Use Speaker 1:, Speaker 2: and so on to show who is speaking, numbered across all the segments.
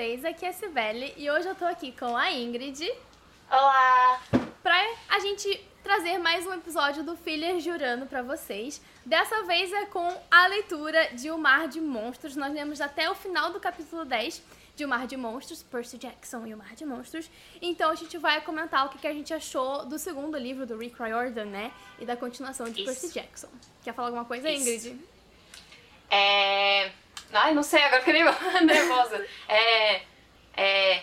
Speaker 1: vocês? Aqui é a Cibele e hoje eu tô aqui com a Ingrid.
Speaker 2: Olá!
Speaker 1: Pra a gente trazer mais um episódio do Filler Jurando pra vocês. Dessa vez é com a leitura de O Mar de Monstros. Nós lemos até o final do capítulo 10 de O Mar de Monstros, Percy Jackson e O Mar de Monstros. Então a gente vai comentar o que a gente achou do segundo livro do Rick Riordan, né? E da continuação de
Speaker 2: Isso.
Speaker 1: Percy Jackson. Quer falar alguma coisa,
Speaker 2: Isso.
Speaker 1: Ingrid?
Speaker 2: É. Ai, não sei, agora fiquei nervosa. É. É.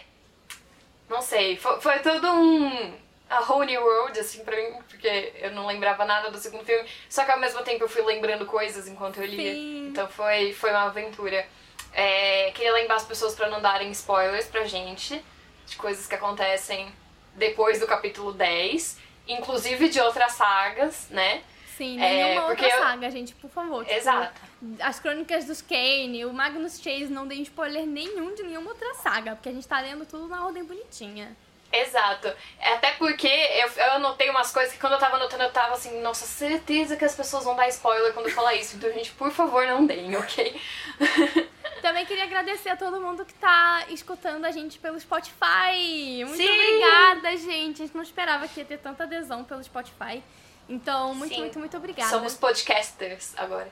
Speaker 2: Não sei, foi, foi todo um. A whole new world, assim, pra mim, porque eu não lembrava nada do segundo filme. Só que ao mesmo tempo eu fui lembrando coisas enquanto eu lia.
Speaker 1: Sim.
Speaker 2: Então foi, foi uma aventura. É, queria lembrar as pessoas pra não darem spoilers pra gente de coisas que acontecem depois do capítulo 10, inclusive de outras sagas, né?
Speaker 1: Sim,
Speaker 2: É,
Speaker 1: nenhuma
Speaker 2: porque
Speaker 1: outra
Speaker 2: eu-
Speaker 1: saga, gente, por favor. Tipo,
Speaker 2: Exato.
Speaker 1: As crônicas dos Kane, o Magnus Chase não deem spoiler nenhum de nenhuma outra saga, porque a gente tá lendo tudo na ordem bonitinha.
Speaker 2: Exato. Até porque eu, eu anotei umas coisas que quando eu tava anotando eu tava assim, nossa, certeza que as pessoas vão dar spoiler quando eu falar isso. Então, gente, por favor, não deem, ok?
Speaker 1: Também queria agradecer a todo mundo que tá escutando a gente pelo Spotify. Muito
Speaker 2: Sim!
Speaker 1: obrigada, gente. A gente não esperava que ia ter tanta adesão pelo Spotify. Então, muito,
Speaker 2: Sim.
Speaker 1: muito, muito obrigada.
Speaker 2: Somos podcasters agora.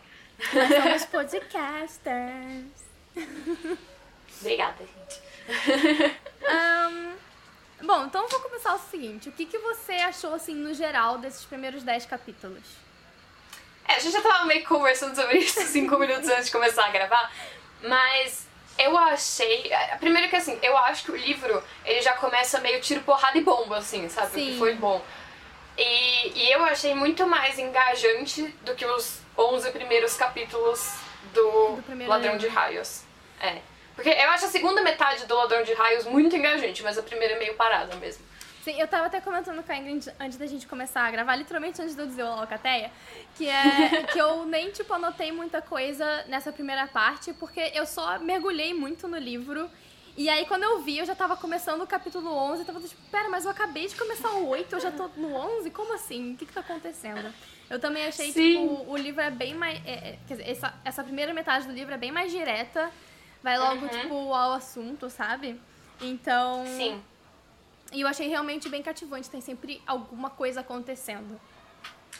Speaker 1: Nós somos podcasters.
Speaker 2: Obrigada, gente.
Speaker 1: Ahn, bom, então eu vou começar o seguinte. O que, que você achou, assim, no geral, desses primeiros 10 capítulos?
Speaker 2: É, a gente já tava meio conversando sobre isso cinco minutos antes de começar a gravar, mas eu achei. é, Primeiro que assim, eu acho que o livro ele já começa meio tiro, porrada e bomba, assim, sabe? O
Speaker 1: Sim.
Speaker 2: que foi bom. E, e eu achei muito mais engajante do que os 11 primeiros capítulos do,
Speaker 1: Do primeiro
Speaker 2: Ladrão
Speaker 1: livro.
Speaker 2: de Raios. É. Porque eu acho a segunda metade do Ladrão de Raios muito engajante, mas a primeira é meio parada mesmo.
Speaker 1: Sim, eu tava até comentando com a Ingrid antes da gente começar a gravar, literalmente antes de eu dizer o Alcateia, que é que eu nem, tipo, anotei muita coisa nessa primeira parte, porque eu só mergulhei muito no livro. E aí, quando eu vi, eu já tava começando o capítulo 11, eu tava tipo, pera, mas eu acabei de começar o 8, eu já tô no 11? Como assim? O que que tá acontecendo? Eu também achei,
Speaker 2: Sim.
Speaker 1: tipo, o livro é bem mais... é, é, quer dizer, essa, essa primeira metade do livro é bem mais direta, vai logo,
Speaker 2: Uhum.
Speaker 1: tipo, ao assunto, sabe? Então...
Speaker 2: Sim.
Speaker 1: E eu achei realmente bem cativante, tem sempre alguma coisa acontecendo.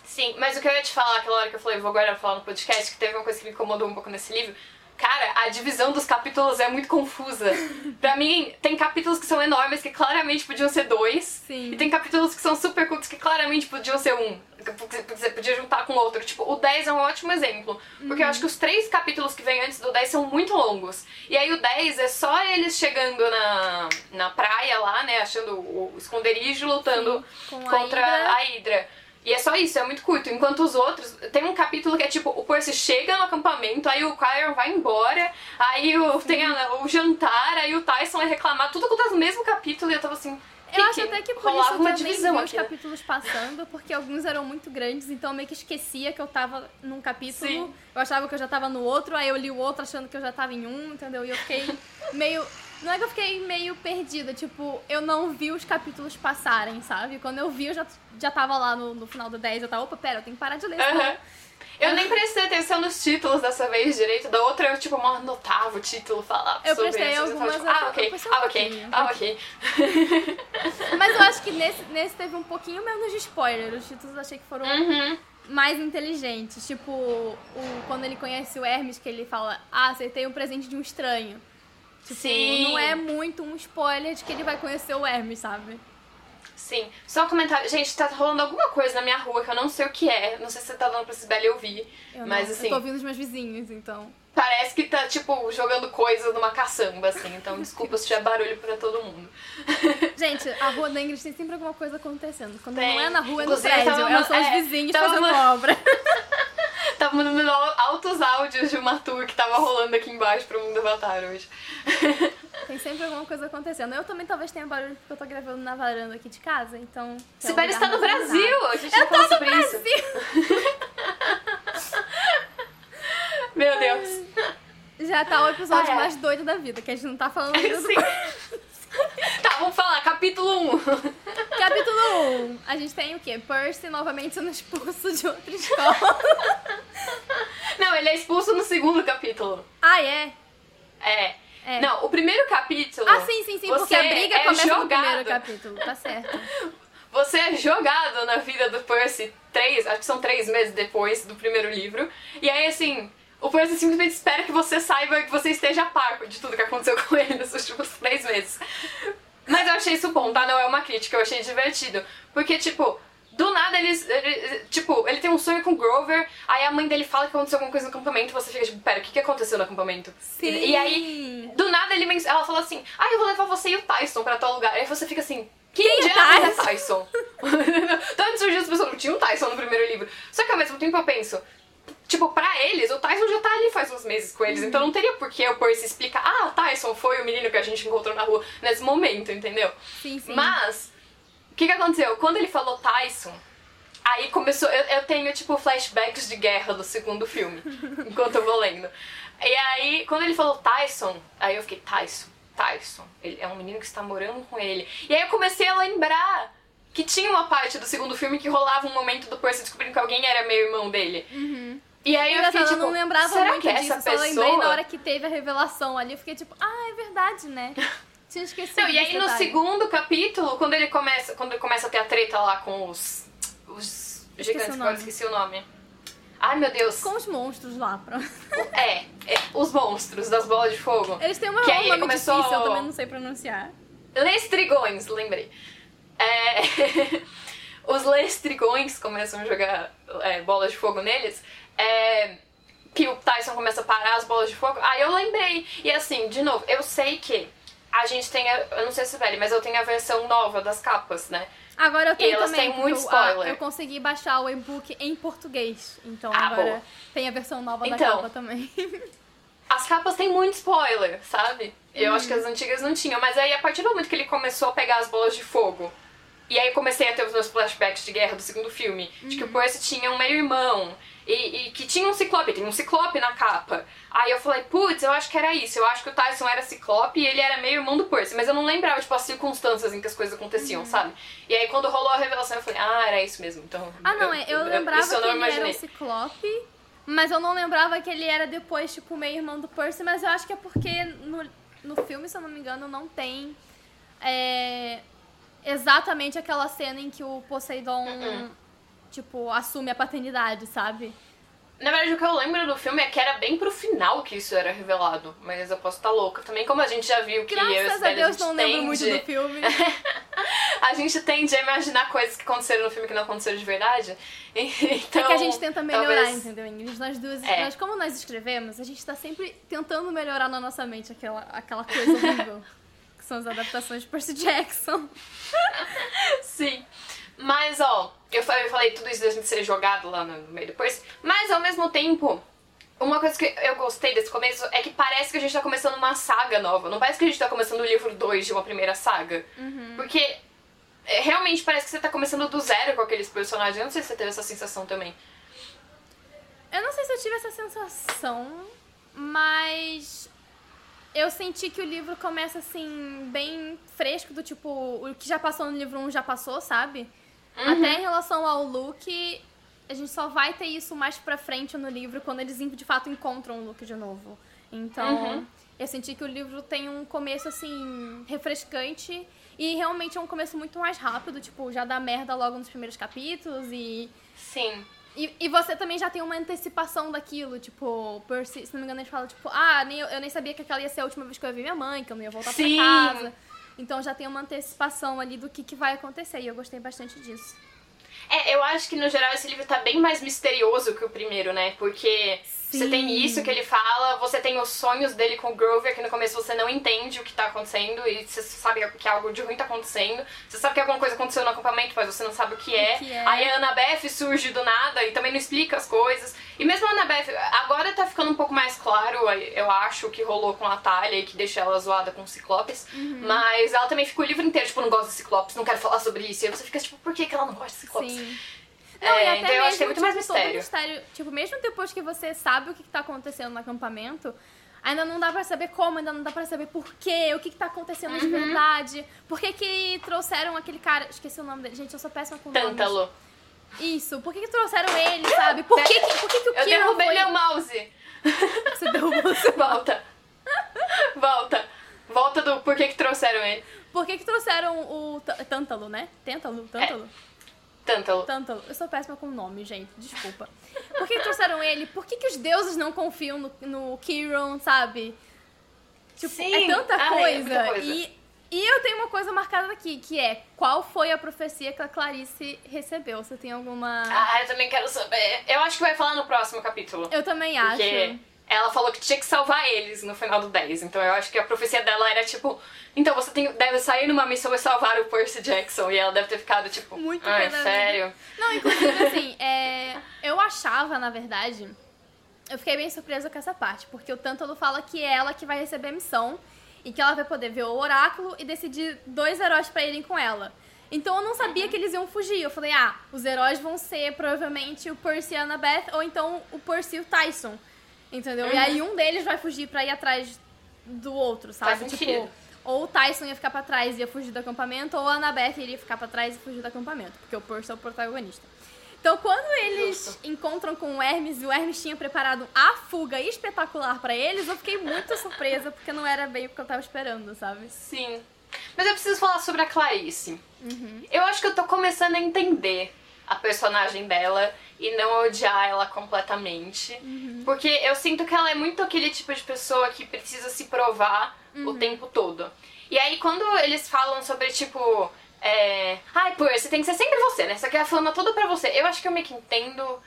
Speaker 2: Sim, mas o que eu ia te falar aquela hora que eu falei, vou agora falar no podcast, que teve uma coisa que me incomodou um pouco nesse livro. Cara, a divisão dos capítulos é muito confusa. pra mim, tem capítulos que são enormes, que claramente podiam ser dois.
Speaker 1: Sim.
Speaker 2: E tem capítulos que são super curtos, que claramente podiam ser um. que Você podia juntar com outro. Tipo, o 10 é um ótimo exemplo. Porque eu acho que os três capítulos que vêm antes do 10 são muito longos. E aí o 10 é só eles chegando na, na praia lá, né? Achando o esconderijo, lutando
Speaker 1: com a
Speaker 2: contra
Speaker 1: Hydra.
Speaker 2: a Hydra. E é só isso, é muito curto. Enquanto os outros. Tem um capítulo que é tipo: o Percy chega no acampamento, aí o Kyron vai embora, aí o, tem a- o jantar, aí o Tyson é reclamar. Tudo acontece no mesmo capítulo e eu tava assim.
Speaker 1: Eu acho até que por isso
Speaker 2: uma divisão aqui. né?
Speaker 1: capítulos passando, porque alguns eram muito grandes, então eu meio que esquecia que eu tava num capítulo.
Speaker 2: Sim.
Speaker 1: Eu achava que eu já tava no outro, aí eu li o outro achando que eu já tava em um, entendeu? E eu fiquei meio. Não é que eu fiquei meio perdida, tipo, eu não vi os capítulos passarem, sabe? Quando eu vi, eu já, já tava lá no, no final do 10, eu tava, opa, pera, eu tenho que parar de ler
Speaker 2: Aham. Eu nem prestei atenção nos títulos dessa vez direito. Da outra eu, tipo, mal anotava o título, falava
Speaker 1: Eu
Speaker 2: sobre
Speaker 1: prestei
Speaker 2: isso. Eu
Speaker 1: algumas,
Speaker 2: tava, tipo,
Speaker 1: eu-
Speaker 2: ah, ok,
Speaker 1: eu prestei um
Speaker 2: ah, ok, ah, ok.
Speaker 1: Mas eu acho que nesse, nesse teve um pouquinho menos de spoiler. Os títulos eu achei que foram
Speaker 2: Uhum.
Speaker 1: mais inteligentes. Tipo, o, quando ele conhece o Hermes, que ele fala, ah, acertei um presente de um estranho. Tipo,
Speaker 2: Sim.
Speaker 1: não é muito um spoiler de que ele vai conhecer o Hermes, sabe?
Speaker 2: Sim. Só um comentário. Gente, tá rolando alguma coisa na minha rua que eu não sei o que é. Não sei se você tá dando pra Sibeli ouvir.
Speaker 1: Eu
Speaker 2: mas
Speaker 1: não,
Speaker 2: assim,
Speaker 1: Eu tô ouvindo os meus vizinhos, então.
Speaker 2: parece que tá, tipo, jogando coisas numa caçamba, assim. Então, desculpa se tiver barulho pra todo mundo.
Speaker 1: Gente, a rua da Ingrid tem sempre alguma coisa acontecendo. Quando
Speaker 2: Tem.
Speaker 1: não é na rua, é no
Speaker 2: Inclusive,
Speaker 1: prédio.
Speaker 2: tava
Speaker 1: É, são os
Speaker 2: é,
Speaker 1: vizinhos
Speaker 2: tava
Speaker 1: fazendo
Speaker 2: uma-
Speaker 1: obra.
Speaker 2: Tava mandando altos áudios de uma tour que tava rolando aqui embaixo pro mundo Avatar hoje.
Speaker 1: Tem sempre alguma coisa acontecendo. Eu também talvez tenha barulho porque eu tô gravando na varanda aqui de casa, então.
Speaker 2: Sibeli está no Brasil! A gente
Speaker 1: Eu tô no. Brasil!
Speaker 2: Meu Deus.
Speaker 1: Já tá o episódio
Speaker 2: Ah, é.
Speaker 1: mais doido da vida, que a gente não tá falando ainda do
Speaker 2: Tá, vamos falar. Capítulo 1.
Speaker 1: Capítulo 1. A gente tem o quê? Percy novamente sendo expulso de outra escola.
Speaker 2: Não, ele é expulso no segundo capítulo.
Speaker 1: ah, é?
Speaker 2: É.
Speaker 1: É.
Speaker 2: Não, o primeiro capítulo.
Speaker 1: Ah, sim, sim, sim, porque
Speaker 2: você
Speaker 1: a briga
Speaker 2: é
Speaker 1: começa no
Speaker 2: jogado.
Speaker 1: primeiro capítulo, tá certo.
Speaker 2: Você é jogado na vida do Percy três, acho que são três meses depois do primeiro livro. E aí, assim, o Percy simplesmente espera que você saiba que você esteja a par de tudo que aconteceu com ele nos últimos três meses. Mas eu achei isso bom, tá? Não é uma crítica, eu achei divertido. Porque, tipo, do nada eles. ele- tipo, ele tem um sonho com o Grover, aí a mãe dele fala que aconteceu alguma coisa no acampamento, você fica tipo, pera, o que, que aconteceu no acampamento?
Speaker 1: Sim.
Speaker 2: E, e aí, do nada ele ela fala assim, ah, eu vou levar você e o Tyson pra tal lugar. Aí você fica assim. Quem,
Speaker 1: Quem é Tyson?
Speaker 2: é Tyson? Tanto surgiu as pessoas, não tinha um Tyson no primeiro livro. Só que ao mesmo tempo eu penso, Tipo, pra eles, o Tyson já tá ali faz uns meses com eles, então não teria por que o Percy explicar, ah, Tyson foi o menino que a gente encontrou na rua nesse momento, entendeu?
Speaker 1: Sim, sim.
Speaker 2: Mas, o que que aconteceu? Quando ele falou Tyson, aí começou. Eu, eu tenho, tipo, flashbacks de guerra do segundo filme, enquanto eu vou lendo. E aí, quando ele falou Tyson, aí eu fiquei, Tyson, Tyson, ele é um menino que está morando com ele. E aí eu comecei a lembrar que tinha uma parte do segundo filme que rolava um momento do Percy descobrindo que alguém era meio irmão dele. E aí eu fiquei,
Speaker 1: eu
Speaker 2: tipo,
Speaker 1: não lembrava
Speaker 2: será
Speaker 1: muito
Speaker 2: que
Speaker 1: disso,
Speaker 2: essa
Speaker 1: só
Speaker 2: pessoa...
Speaker 1: lembrei na hora que teve a revelação ali. Eu fiquei tipo, ah, é verdade, né? Tinha esquecido.
Speaker 2: Não, e aí
Speaker 1: desse
Speaker 2: no
Speaker 1: detalhe.
Speaker 2: segundo capítulo, quando ele começa, quando ele começa a ter a treta lá com os os gigantes, agora esqueci o nome. Ai, meu Deus.
Speaker 1: Com os monstros lá, pronto.
Speaker 2: É, é, os monstros das bolas de fogo.
Speaker 1: Eles têm uma,
Speaker 2: Que aí
Speaker 1: nome
Speaker 2: começou-
Speaker 1: difícil, eu também não sei pronunciar.
Speaker 2: Lestrigões, lembrei. É, os lestrigões começam a jogar é, bolas de fogo neles. É, que o Tyson começa a parar as bolas de fogo. Aí eu lembrei. E assim, de novo, eu sei que a gente tem. A, eu não sei se velho, mas eu tenho a versão nova das capas, né?
Speaker 1: Agora eu tenho
Speaker 2: elas
Speaker 1: também.
Speaker 2: têm muito
Speaker 1: eu, ah,
Speaker 2: spoiler.
Speaker 1: eu consegui baixar o e-book em português. Então
Speaker 2: Ah,
Speaker 1: agora
Speaker 2: boa.
Speaker 1: tem a versão nova da
Speaker 2: Então.
Speaker 1: capa também.
Speaker 2: As capas têm muito spoiler, sabe? Eu acho que
Speaker 1: Uhum.
Speaker 2: as antigas não tinham. Mas aí, a partir do momento que ele começou a pegar as bolas de fogo, e aí eu comecei a ter os meus flashbacks de guerra do segundo filme, de que
Speaker 1: Uhum.
Speaker 2: o Percy tinha um meio-irmão, e, e que tinha um ciclope, tem um ciclope na capa. Aí eu falei, putz, eu acho que era isso. Eu acho que o Tyson era ciclope e ele era meio-irmão do Percy. Mas eu não lembrava, tipo, as circunstâncias em que as coisas aconteciam,
Speaker 1: Uhum.
Speaker 2: sabe? E aí, quando rolou a revelação, eu falei, ah, era isso mesmo. Então,
Speaker 1: Ah, não, é, eu lembrava
Speaker 2: isso eu
Speaker 1: que ele era um ciclope, mas eu não lembrava que ele era depois, tipo, meio irmão do Percy, mas eu acho que é porque no, no filme, se eu não me engano, não tem é, exatamente aquela cena em que o Poseidon,
Speaker 2: Uh-uh.
Speaker 1: Tipo, assume a paternidade, sabe?
Speaker 2: Na verdade, o que eu lembro do filme é que era bem pro final que isso era revelado. Mas eu posso estar louca. Também, como a gente já viu que eu e
Speaker 1: Graças a
Speaker 2: Sibeli,
Speaker 1: Deus
Speaker 2: gente
Speaker 1: não lembro muito
Speaker 2: tende-
Speaker 1: do filme.
Speaker 2: A gente tende a imaginar coisas que aconteceram no filme que não aconteceram de verdade. Então,
Speaker 1: é que a gente tenta melhorar,
Speaker 2: talvez-
Speaker 1: entendeu, Ingrid? Nós duas,
Speaker 2: É.
Speaker 1: nós, como nós escrevemos, a gente tá sempre tentando melhorar na nossa mente aquela, aquela coisa horrível. que são as adaptações de Percy Jackson.
Speaker 2: Sim. Mas, ó, eu falei, eu falei tudo isso gente ser jogado lá no meio depois. Mas, ao mesmo tempo, uma coisa que eu gostei desse começo é que parece que a gente tá começando uma saga nova. Não parece que a gente tá começando o livro 2 de uma primeira saga. Porque é, realmente parece que você tá começando do zero com aqueles personagens. Eu não sei se você teve essa sensação também.
Speaker 1: Eu não sei se eu tive essa sensação, mas eu senti que o livro começa assim, bem fresco, do tipo, o que já passou no livro 1 já passou, sabe? Até em relação ao Luke, a gente só vai ter isso mais pra frente no livro quando eles de fato encontram o Luke de novo. Então,
Speaker 2: Uhum.
Speaker 1: eu senti que o livro tem um começo assim, refrescante. E realmente é um começo muito mais rápido, tipo, já dá merda logo nos primeiros capítulos e
Speaker 2: Sim.
Speaker 1: e, e você também já tem uma antecipação daquilo, tipo, Percy, se não me engano, a gente fala, tipo, ah, nem, eu, eu nem sabia que aquela ia ser a última vez que eu ia ver minha mãe, que eu não ia voltar
Speaker 2: Sim.
Speaker 1: pra casa. Então já tem uma antecipação ali do que, que vai acontecer, e eu gostei bastante disso.
Speaker 2: É, eu acho que no geral esse livro tá bem mais misterioso que o primeiro, né? Porque você
Speaker 1: Sim.
Speaker 2: tem isso que ele fala, você tem os sonhos dele com o Grover, que no começo você não entende o que tá acontecendo e você sabe que algo de ruim tá acontecendo. Você sabe que alguma coisa aconteceu no acampamento, mas você não sabe o que é.
Speaker 1: que é.
Speaker 2: Aí a Annabeth surge do nada e também não explica as coisas. E mesmo a Annabeth, agora tá ficando um pouco mais claro, eu acho, o que rolou com a Talia e que deixa ela zoada com o Ciclopes.
Speaker 1: Uhum.
Speaker 2: Mas ela também fica o livro inteiro, tipo, não gosta de Ciclopes, não quero falar sobre isso. E aí você fica tipo, por que, que ela não gosta de Ciclopes?
Speaker 1: Sim.
Speaker 2: É,
Speaker 1: Não, e até
Speaker 2: então eu acho que é
Speaker 1: mesmo,
Speaker 2: muito mais
Speaker 1: tipo, todo
Speaker 2: mistério.
Speaker 1: mistério. Tipo, mesmo depois que você sabe o que, que tá acontecendo no acampamento, ainda não dá pra saber como, ainda não dá pra saber por quê, o que, que tá acontecendo
Speaker 2: Uhum.
Speaker 1: de verdade. Por que que trouxeram aquele cara... Esqueci o nome dele. Gente, eu sou péssima com nomes.
Speaker 2: Tântalo.
Speaker 1: Isso, por que, que trouxeram ele, sabe? Por que, que, por que, que o
Speaker 2: Eu derrubei
Speaker 1: foi...
Speaker 2: meu mouse.
Speaker 1: Você derrubou seu...
Speaker 2: Volta. Volta. Volta do por que que trouxeram ele.
Speaker 1: Por que que trouxeram o Tântalo, né? Têntalo? Tântalo?
Speaker 2: Tântalo.
Speaker 1: Tântalo. Eu sou péssima com nome, gente. Desculpa. Por que trouxeram ele? Por que que os deuses não confiam no, no Kiron, sabe? Tipo,
Speaker 2: Sim.
Speaker 1: é tanta
Speaker 2: Ai, é
Speaker 1: coisa.
Speaker 2: coisa.
Speaker 1: E, e eu tenho uma coisa marcada aqui, que é qual foi a profecia que a Clarice recebeu? Você tem alguma...
Speaker 2: Ah, eu também quero saber. Eu acho que vai falar no próximo capítulo.
Speaker 1: eu também acho.
Speaker 2: Porque ela falou que tinha que salvar eles no final do 10. Então eu acho que a profecia dela era tipo. Então você tem, deve sair numa missão e salvar o Percy Jackson. E ela deve ter ficado tipo.
Speaker 1: Muito pena da
Speaker 2: sério.
Speaker 1: Não, inclusive, assim, é, eu achava, na verdade, eu fiquei bem surpresa com essa parte, porque o Tântalo fala que é ela que vai receber a missão e que ela vai poder ver o oráculo e decidir dois heróis pra irem com ela. Então eu não sabia que eles iam fugir. Eu falei, ah, os heróis vão ser provavelmente o Percy e a Annabeth, ou então o Percy e o Tyson. Entendeu? E aí um deles vai fugir pra ir atrás do outro, sabe?
Speaker 2: Faz
Speaker 1: tipo,
Speaker 2: sentido.
Speaker 1: ou o Tyson ia ficar pra trás e ia fugir do acampamento, ou a Annabeth iria ficar pra trás e fugir do acampamento, porque o Percy é o protagonista. Então, quando eles
Speaker 2: Justo.
Speaker 1: encontram com o Hermes e o Hermes tinha preparado a fuga espetacular pra eles, eu fiquei muito surpresa, porque não era bem o que eu tava esperando, sabe?
Speaker 2: Sim. Mas eu preciso falar sobre a Clarice.
Speaker 1: Uhum.
Speaker 2: Eu acho que eu tô começando a entender a personagem dela e não odiar ela completamente.
Speaker 1: Uhum.
Speaker 2: Porque eu sinto que ela é muito aquele tipo de pessoa que precisa se provar
Speaker 1: Uhum.
Speaker 2: o tempo todo. E aí quando eles falam sobre, tipo, é... Ai, Percy, tem que ser sempre você, né? Você quer a fama toda pra você. Eu acho que eu meio que entendo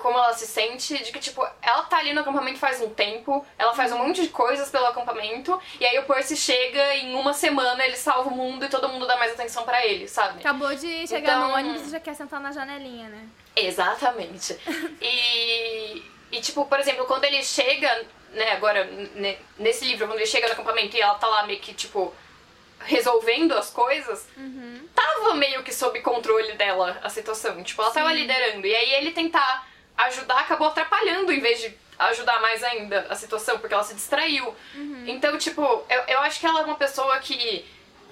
Speaker 2: como ela se sente, de que, tipo, ela tá ali no acampamento faz um tempo, ela faz um monte de coisas pelo acampamento, e aí o Percy chega e em uma semana ele salva o mundo e todo mundo dá mais atenção pra ele, sabe?
Speaker 1: Acabou de chegar
Speaker 2: Então-
Speaker 1: no ônibus e já quer sentar na janelinha, né?
Speaker 2: Exatamente. E, e, tipo, por exemplo, quando ele chega, né, agora, ne- nesse livro, quando ele chega no acampamento e ela tá lá meio que, tipo, resolvendo as coisas, tava meio que sob controle dela a situação. Tipo, ela tava liderando. E aí ele tentar ajudar acabou atrapalhando em vez de ajudar mais ainda a situação, porque ela se distraiu. Então, tipo, eu, eu acho que ela é uma pessoa que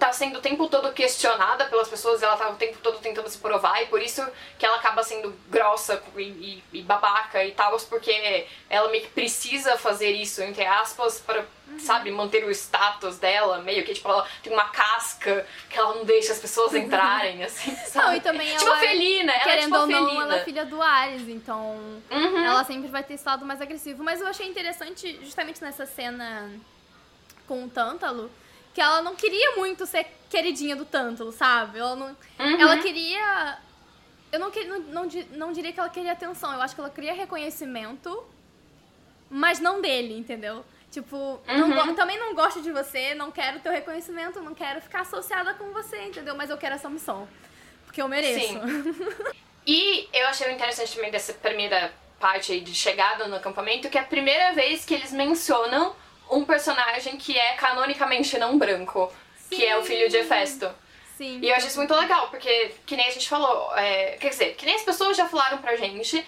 Speaker 2: tá sendo o tempo todo questionada pelas pessoas, ela tá o tempo todo tentando se provar, e por isso que ela acaba sendo grossa e, e- e babaca e tal, porque ela meio que precisa fazer isso, entre aspas, para, sabe, manter o status dela, meio que, tipo, ela tem uma casca que ela não deixa as pessoas entrarem, assim, sabe?
Speaker 1: Não, e também
Speaker 2: tipo
Speaker 1: ela
Speaker 2: Felina, ela é
Speaker 1: Querendo
Speaker 2: tipo a
Speaker 1: ou não,
Speaker 2: Felina.
Speaker 1: ela é filha do Ares, então
Speaker 2: Uhum.
Speaker 1: ela sempre vai ter esse lado mais agressivo. Mas eu achei interessante, justamente nessa cena com o Tântalo, que ela não queria muito ser queridinha do Tântalo, sabe? Ela não.
Speaker 2: Uhum.
Speaker 1: Ela queria. Eu não, que- não, não, não diria que ela queria atenção, eu acho que ela queria reconhecimento, mas não dele, entendeu? Tipo, não
Speaker 2: Uhum.
Speaker 1: go- também não gosto de você, não quero teu reconhecimento, não quero ficar associada com você, entendeu? Mas eu quero essa missão. Porque eu mereço.
Speaker 2: Sim. E eu achei interessante também dessa primeira parte aí de chegada no acampamento, que é a primeira vez que eles mencionam um personagem que é canonicamente não branco, que é o filho de Hefesto.
Speaker 1: Sim.
Speaker 2: E eu acho isso muito legal, porque, que nem a gente falou, é, quer dizer, que nem as pessoas já falaram pra gente,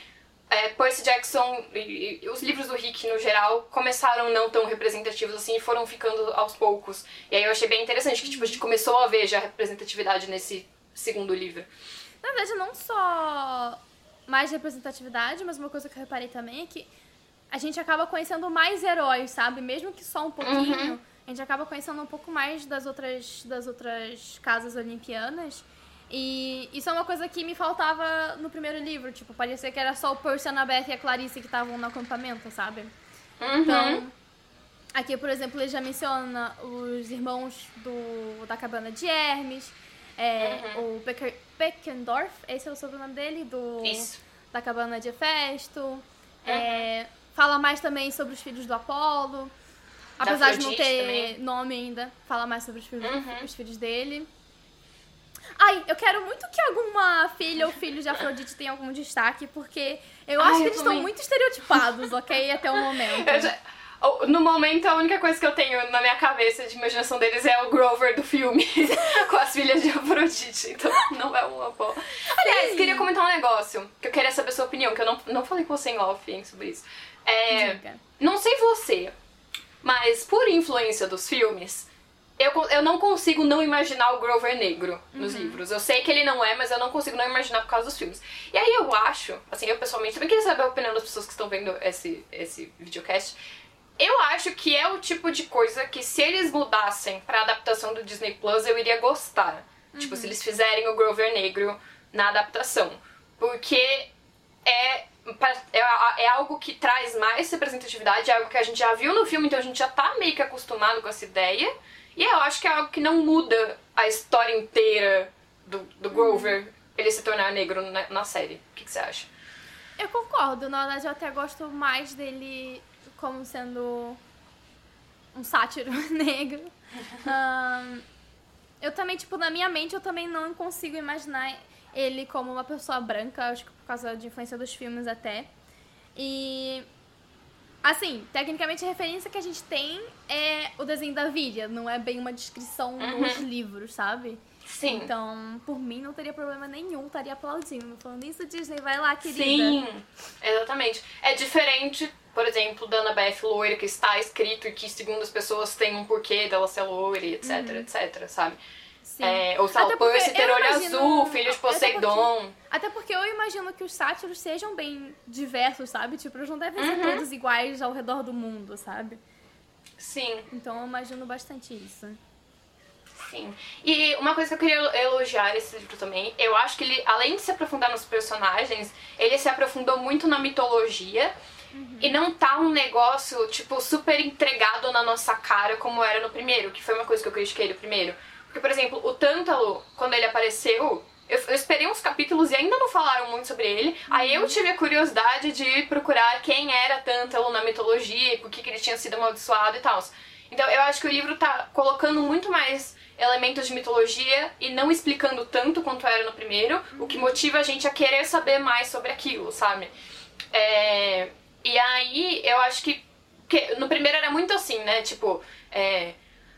Speaker 2: é, Percy Jackson e, e os livros do Rick, no geral, começaram não tão representativos assim e foram ficando aos poucos. E aí eu achei bem interessante que, tipo, a gente começou a ver já representatividade nesse segundo livro.
Speaker 1: Na verdade, não só mais representatividade, mas uma coisa que eu reparei também é que a gente acaba conhecendo mais heróis, sabe? Mesmo que só um pouquinho, a gente acaba conhecendo um pouco mais das outras, das outras casas olimpianas. E isso é uma coisa que me faltava no primeiro livro. Tipo, parecia que era só o Percy, a Annabeth e a Clarice que estavam no acampamento, sabe?
Speaker 2: Uhum.
Speaker 1: Então, aqui, por exemplo, ele já menciona os irmãos do, da cabana de Hermes, é, o Becker, Beckendorf, esse é o sobrenome dele, do,
Speaker 2: Isso.
Speaker 1: da cabana de Hefesto. É, fala mais também sobre os filhos do Apolo. Apesar de não ter
Speaker 2: também.
Speaker 1: nome ainda, fala mais sobre os filhos,
Speaker 2: Uhum.
Speaker 1: os filhos dele. Ai, eu quero muito que alguma filha ou filho de Afrodite tenha algum destaque, porque eu
Speaker 2: Ai,
Speaker 1: acho que eles estão muito estereotipados, ok? Até o momento.
Speaker 2: Já- No momento, a única coisa que eu tenho na minha cabeça de imaginação deles é o Grover do filme, com as filhas de Afrodite. Então, não é uma boa. Aliás,
Speaker 1: Sim.
Speaker 2: queria comentar um negócio, que eu queria saber a sua opinião, que eu não, não falei com você em off sobre isso. É, não sei você, mas por influência dos filmes, eu, eu não consigo não imaginar o Grover negro nos livros. Eu sei que ele não é, mas eu não consigo não imaginar por causa dos filmes. E aí eu acho, assim, eu pessoalmente também queria saber a opinião das pessoas que estão vendo esse, esse videocast. eu acho que é o tipo de coisa que se eles mudassem pra adaptação do Disney Plus, eu iria gostar. Tipo, se eles fizerem o Grover Negro na adaptação. Porque é, é, algo que traz mais representatividade, é algo que a gente já viu no filme, então a gente já tá meio que acostumado com essa ideia. E eu acho que é algo que não muda a história inteira do, do Grover, ele se tornar negro na, na série. O que, que você acha?
Speaker 1: Eu concordo, na verdade eu até gosto mais dele como sendo um sátiro negro. Um, eu também, tipo, na minha mente eu também não consigo imaginar ele como uma pessoa branca, acho que por causa de influência dos filmes até. E assim, tecnicamente a referência que a gente tem é o desenho da Vilha, não é bem uma descrição
Speaker 2: Uhum.
Speaker 1: dos livros, sabe?
Speaker 2: Sim.
Speaker 1: Então, por mim não teria problema nenhum, estaria aplaudindo. Falando isso, Disney, vai lá, querida.
Speaker 2: Sim, exatamente. É diferente, por exemplo, da Annabeth loira, que está escrito e que, segundo as pessoas, tem um porquê dela ser loira, etc, etc, sabe?
Speaker 1: Sim.
Speaker 2: É, o Percy ter olho
Speaker 1: imagino-
Speaker 2: azul, filho de
Speaker 1: até porque-
Speaker 2: Poseidon.
Speaker 1: Até porque eu imagino que os sátiros sejam bem diversos, sabe? Tipo, eles não devem ser
Speaker 2: Uhum.
Speaker 1: todos iguais ao redor do mundo, sabe?
Speaker 2: Sim,
Speaker 1: Então eu imagino bastante isso.
Speaker 2: sim. E uma coisa que eu queria elogiar esse livro também, eu acho que ele, além de se aprofundar nos personagens, ele se aprofundou muito na mitologia. E não tá um negócio, tipo, super entregado na nossa cara como era no primeiro, que foi uma coisa que eu critiquei do primeiro. Porque, por exemplo, o Tântalo, quando ele apareceu, eu, eu esperei uns capítulos e ainda não falaram muito sobre ele. Aí eu tive a curiosidade de procurar quem era Tântalo na mitologia e por que, que ele tinha sido amaldiçoado e tal. Então eu acho que o livro tá colocando muito mais elementos de mitologia e não explicando tanto quanto era no primeiro, o que motiva a gente a querer saber mais sobre aquilo, sabe? É, e aí eu acho que, que no primeiro era muito assim, né? Tipo, é,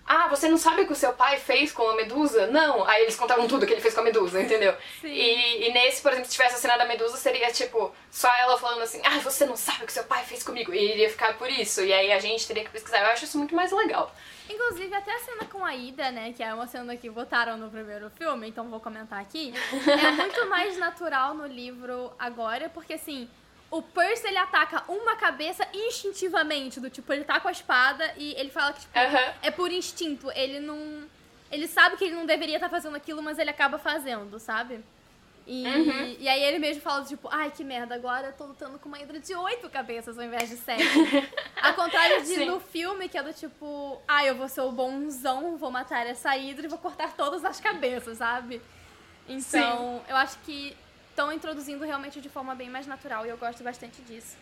Speaker 2: ah, você não sabe o que o seu pai fez com a Medusa? Não. Aí eles contavam tudo que ele fez com a Medusa, entendeu?
Speaker 1: Sim.
Speaker 2: E, e nesse, por exemplo, se tivesse a cena da Medusa, seria tipo, só ela falando assim, ah, você não sabe o que seu pai fez comigo. E iria ficar por isso. E aí a gente teria que pesquisar. Eu acho isso muito mais legal.
Speaker 1: Inclusive, até a cena com a Ida, né? Que é uma cena que botaram no primeiro filme, então vou comentar aqui. É muito mais natural no livro agora, porque assim. O Percy, ele ataca uma cabeça instintivamente, do tipo, ele tá com a espada e ele fala que, tipo, é por instinto. Ele não. Ele sabe que ele não deveria estar fazendo aquilo, mas ele acaba fazendo, sabe? E,
Speaker 2: Uhum.
Speaker 1: e aí ele mesmo fala, tipo, ai que merda, agora eu tô lutando com uma hidra de oito cabeças ao invés de sete. Ao contrário de
Speaker 2: Sim.
Speaker 1: no filme, que é do tipo, ai, eu vou ser o bonzão, vou matar essa hidra e vou cortar todas as cabeças, sabe? Então, eu acho que estão introduzindo realmente de forma bem mais natural e eu gosto bastante disso.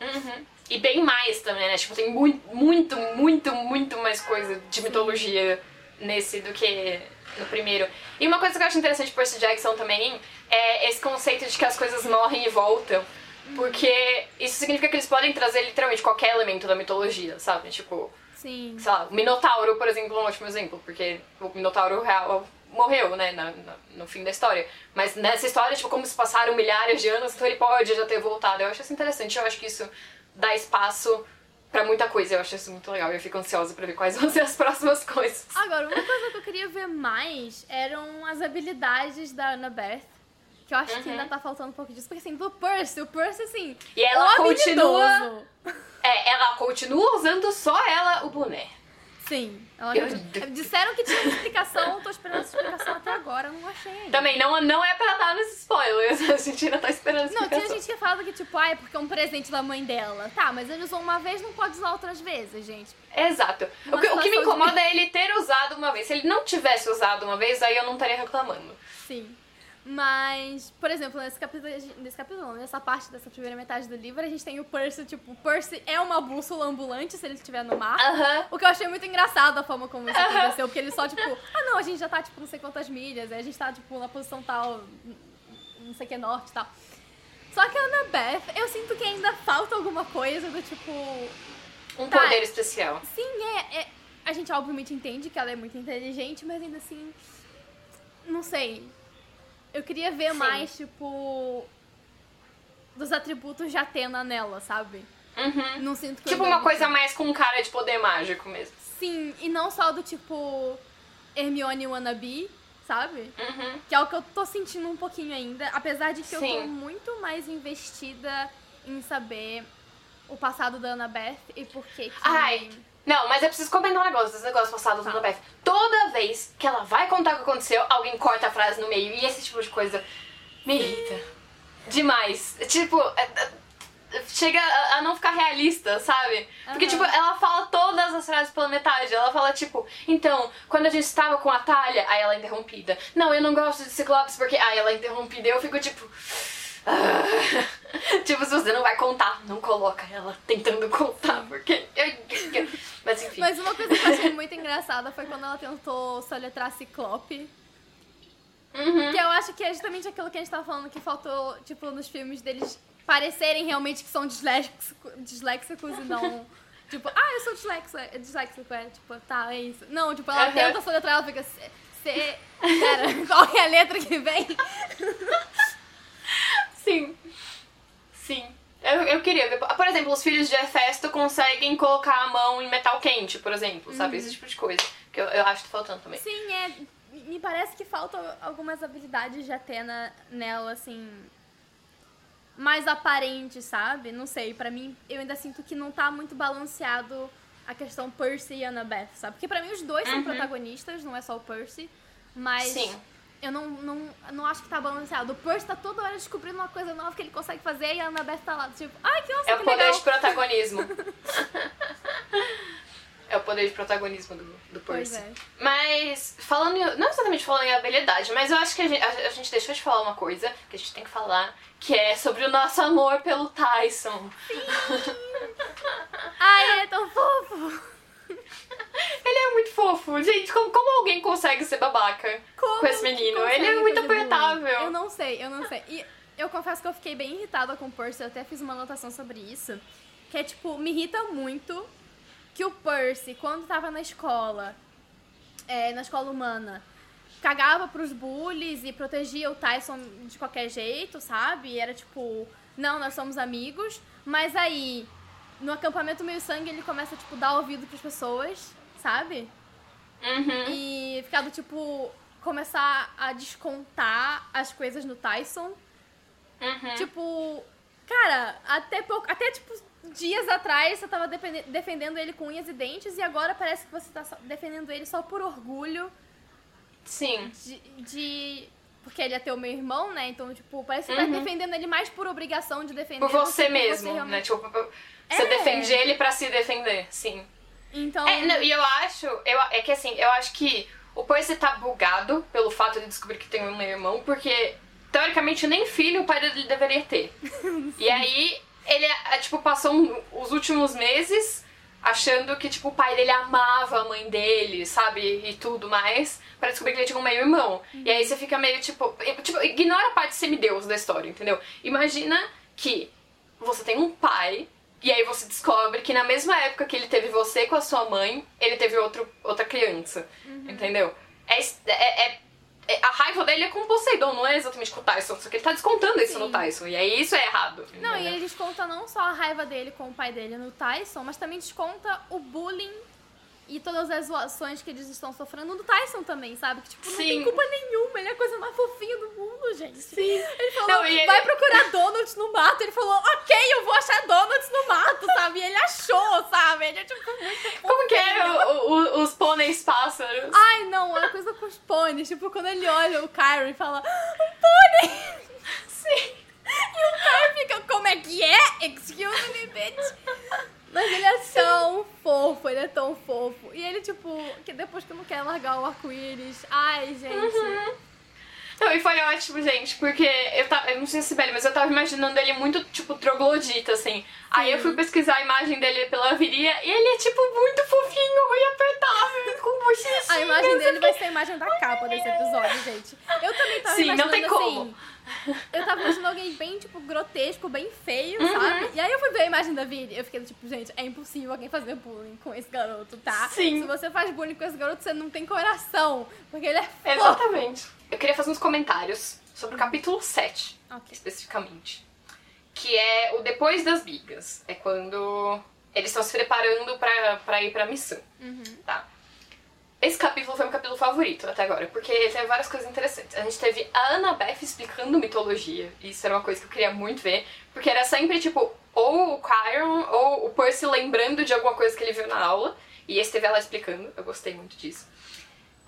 Speaker 2: Uhum. E bem mais também, né? Tipo, tem muito, muito, muito, muito mais coisa de mitologia nesse do que no primeiro. E uma coisa que eu acho interessante de Percy Jackson também é esse conceito de que as coisas morrem e voltam. Porque isso significa que eles podem trazer literalmente qualquer elemento da mitologia, sabe? Tipo,
Speaker 1: Sim.
Speaker 2: sei lá, o Minotauro, por exemplo, é um ótimo exemplo, porque o Minotauro real morreu, né, na- na- no fim da história. Mas nessa história, tipo, como se passaram milhares de anos, então ele pode já ter voltado. Eu acho isso interessante, eu acho que isso dá espaço pra muita coisa, eu acho isso muito legal. Eu fico ansiosa pra ver quais vão ser as próximas coisas.
Speaker 1: Agora, uma coisa que eu queria ver mais eram as habilidades da Annabeth. Que eu acho que
Speaker 2: Uhum.
Speaker 1: ainda tá faltando um pouco disso. Porque assim, do Percy, o Percy, assim.
Speaker 2: E ela continua.
Speaker 1: habilidoso.
Speaker 2: É, ela continua usando só ela o boné.
Speaker 1: Sim. Ela
Speaker 2: Eu-
Speaker 1: Disseram que tinha uma explicação, tô esperando essa explicação até agora, não achei ainda.
Speaker 2: Também não, não é pra dar nos spoilers, a gente ainda tá esperando
Speaker 1: Não, tinha gente que falava que, tipo, ah, é porque é um presente da mãe dela. Tá, mas ele usou uma vez, não pode usar outras vezes, gente.
Speaker 2: Exato. O que, o que me
Speaker 1: situação de-
Speaker 2: incomoda é ele ter usado uma vez. Se ele não tivesse usado uma vez, aí eu não estaria reclamando.
Speaker 1: Sim. Mas, por exemplo, nesse capítulo, nesse capítulo, nessa parte dessa primeira metade do livro, a gente tem o Percy, tipo, o Percy é uma bússola ambulante se ele estiver no mar.
Speaker 2: Aham.
Speaker 1: O que eu achei muito engraçado a forma como isso aconteceu, porque ele só, tipo, ah não, a gente já tá, tipo, não sei quantas milhas, aí a gente tá, tipo, na posição tal, não sei o que, norte e tal. Só que a Annabeth, eu sinto que ainda falta alguma coisa do tipo.
Speaker 2: Um
Speaker 1: Tá.
Speaker 2: poder especial.
Speaker 1: Sim, é, é- A gente obviamente entende que ela é muito inteligente, mas ainda assim. Não sei. Eu queria ver
Speaker 2: Sim.
Speaker 1: mais, tipo. Dos atributos de Atena nela, sabe?
Speaker 2: Uhum.
Speaker 1: Não sinto que
Speaker 2: Tipo uma coisa mais com cara de poder mágico mesmo.
Speaker 1: Sim, e não só do tipo Hermione wannabe, sabe?
Speaker 2: Uhum.
Speaker 1: Que é o que eu tô sentindo um pouquinho ainda, apesar de que eu tô
Speaker 2: Sim.
Speaker 1: muito mais investida em saber o passado da Annabeth e por que que...
Speaker 2: Ai, não, mas eu preciso comentar um negócio, desse negócio passado da
Speaker 1: Tá.
Speaker 2: Annabeth. Toda vez que ela vai contar o que aconteceu, alguém corta a frase no meio. E esse tipo de coisa me irrita. Demais. Tipo, é- é- chega a não ficar realista, sabe? Porque,
Speaker 1: Aham.
Speaker 2: tipo, ela fala todas as frases pela metade. Ela fala, tipo, então, quando a gente estava com a Talha, aí ela é interrompida. Não, eu não gosto de Ciclopes porque. Aí ela é interrompida. Eu fico, tipo. ah. tipo, se você não vai contar, não coloca ela tentando contar, porque. Mas enfim.
Speaker 1: Mas uma coisa que eu achei muito engraçada foi quando ela tentou soletrar Ciclope.
Speaker 2: Uhum.
Speaker 1: Que eu acho que é justamente aquilo que a gente tava falando que faltou, tipo, nos filmes deles parecerem realmente que são disléxico, disléxicos e não. Tipo, ah, eu sou disléxico, é disléxico, é tipo, tá, é isso. Não, tipo, ela
Speaker 2: Aham.
Speaker 1: tenta soletrar, ela fica. C. Pera, qual é a letra que vem?
Speaker 2: Sim. Sim. Eu, eu queria ver. Por exemplo, os filhos de Hefesto conseguem colocar a mão em metal quente, por exemplo, sabe? Esse tipo de coisa. Que eu, eu acho que tá faltando também.
Speaker 1: Sim, é. Me parece que faltam algumas habilidades de Atena nela, assim. Mais aparentes, sabe? Não sei, pra mim, eu ainda sinto que não tá muito balanceado a questão Percy e Annabeth, sabe? Porque pra mim os dois são
Speaker 2: Uhum.
Speaker 1: protagonistas, não é só o Percy. Mas
Speaker 2: Sim.
Speaker 1: Eu não, não, não acho que tá balanceado. O Percy tá toda hora descobrindo uma coisa nova que ele consegue fazer e a Annabeth tá lá, tipo, ai, que nossa,
Speaker 2: É o poder
Speaker 1: legal.
Speaker 2: de protagonismo. é o poder de protagonismo do, do Percy.
Speaker 1: é.
Speaker 2: Mas, falando, em- não exatamente falando em habilidade, mas eu acho que a gente, a, a gente deixou de falar uma coisa que a gente tem que falar, que é sobre o nosso amor pelo Tyson.
Speaker 1: Ai, ele é tão fofo.
Speaker 2: Ele é muito fofo. Gente, como, como alguém consegue ser babaca
Speaker 1: Como
Speaker 2: com esse menino? Ele é muito apertável.
Speaker 1: Eu não sei, eu não sei. E eu confesso que eu fiquei bem irritada com o Percy, eu até fiz uma anotação sobre isso. Que é tipo, me irrita muito que o Percy, quando tava na escola, é, na escola humana, cagava pros bullies e protegia o Tyson de qualquer jeito, sabe? E era tipo, não, nós somos amigos. Mas aí, no acampamento meio sangue, ele começa, tipo, dar ouvido pras pessoas, sabe?
Speaker 2: Uhum.
Speaker 1: E ficar do tipo, começar a descontar as coisas no Tyson.
Speaker 2: Uhum.
Speaker 1: Tipo, cara, até pouco, até tipo dias atrás você tava defendendo ele com unhas e dentes e agora parece que você tá defendendo ele só por orgulho
Speaker 2: Sim.
Speaker 1: de, de- porque ele é teu meu irmão, né? Então, tipo, parece que você
Speaker 2: Uhum.
Speaker 1: tá defendendo ele mais por obrigação de defender
Speaker 2: Por você mesmo, né?
Speaker 1: realmente-
Speaker 2: Tipo, você
Speaker 1: É.
Speaker 2: defende ele pra se defender, sim.
Speaker 1: Então,
Speaker 2: É, não, e eu acho, eu, é que assim, eu acho que o Percy tá bugado pelo fato de descobrir que tem um irmão, porque teoricamente nem filho o pai dele deveria ter. e aí ele, é, tipo, passou um- os últimos meses achando que, tipo, o pai dele amava a mãe dele, sabe? E tudo mais, pra descobrir que ele tinha um meio irmão. E aí você fica meio, tipo, tipo, ignora a parte semideus da história, entendeu? Imagina que você tem um pai e aí você descobre que na mesma época que ele teve você com a sua mãe, ele teve outro, outra criança. Entendeu? É, es- é- é- é- a raiva dele é com o Poseidon, não é exatamente com o Tyson. Só que ele tá descontando isso
Speaker 1: Sim.
Speaker 2: no Tyson. E aí isso é errado.
Speaker 1: Não, e
Speaker 2: entendeu?
Speaker 1: ele desconta não só a raiva dele com o pai dele no Tyson, mas também desconta o bullying e todas as zoações que eles estão sofrendo no Tyson também, sabe? Que, tipo, não
Speaker 2: Sim.
Speaker 1: tem culpa nenhuma, ele é a coisa mais fofinha do mundo, gente.
Speaker 2: Sim.
Speaker 1: Ele falou,
Speaker 2: Não, ele-
Speaker 1: vai procurar donuts no mato. Ele falou, ok, eu vou achar donuts no mato, sabe? E ele achou, sabe? Ele é, tipo, muito
Speaker 2: Como que é o- o- os pôneis pássaros?
Speaker 1: Ai, não, é coisa com os pôneis. Tipo, quando ele olha o Kyron e fala, um pônei!
Speaker 2: Sim.
Speaker 1: E o cara fica, como é que é? Excuse me, bitch. Mas ele é tão fofo, ele é tão fofo. E ele, tipo, que depois que não quer largar o arco-íris. Ai, gente.
Speaker 2: Uhum. Não, e foi ótimo, gente, porque eu tava. Eu não sei se é mas eu tava imaginando ele muito, tipo, troglodita, assim. Aí eu fui pesquisar a imagem dele pela viria e ele é, tipo, muito fofinho e apertável, com bochechinhas.
Speaker 1: A imagem dele vai ser a imagem da capa desse episódio, gente. Eu também tava
Speaker 2: Sim, não
Speaker 1: imaginando
Speaker 2: tem como.
Speaker 1: assim. Eu tava imaginando alguém bem, tipo, grotesco, bem feio,
Speaker 2: Uhum.
Speaker 1: sabe? E aí eu fui ver a imagem da Viri. Eu fiquei tipo, gente, é impossível alguém fazer bullying com esse garoto, tá?
Speaker 2: Sim.
Speaker 1: Se você faz bullying com esse garoto, você não tem coração. Porque ele é fofo.
Speaker 2: Exatamente. Eu queria fazer uns comentários sobre o capítulo 7,
Speaker 1: Ok.
Speaker 2: especificamente. Que é o depois das bigas. É quando eles estão se preparando pra, pra ir pra missão.
Speaker 1: Uhum.
Speaker 2: Tá? Esse capítulo foi meu capítulo favorito até agora, porque teve várias coisas interessantes. A gente teve a Annabeth explicando mitologia, isso era uma coisa que eu queria muito ver, porque era sempre tipo, ou o Kyron ou o Percy lembrando de alguma coisa que ele viu na aula, e esse teve ela explicando, eu gostei muito disso.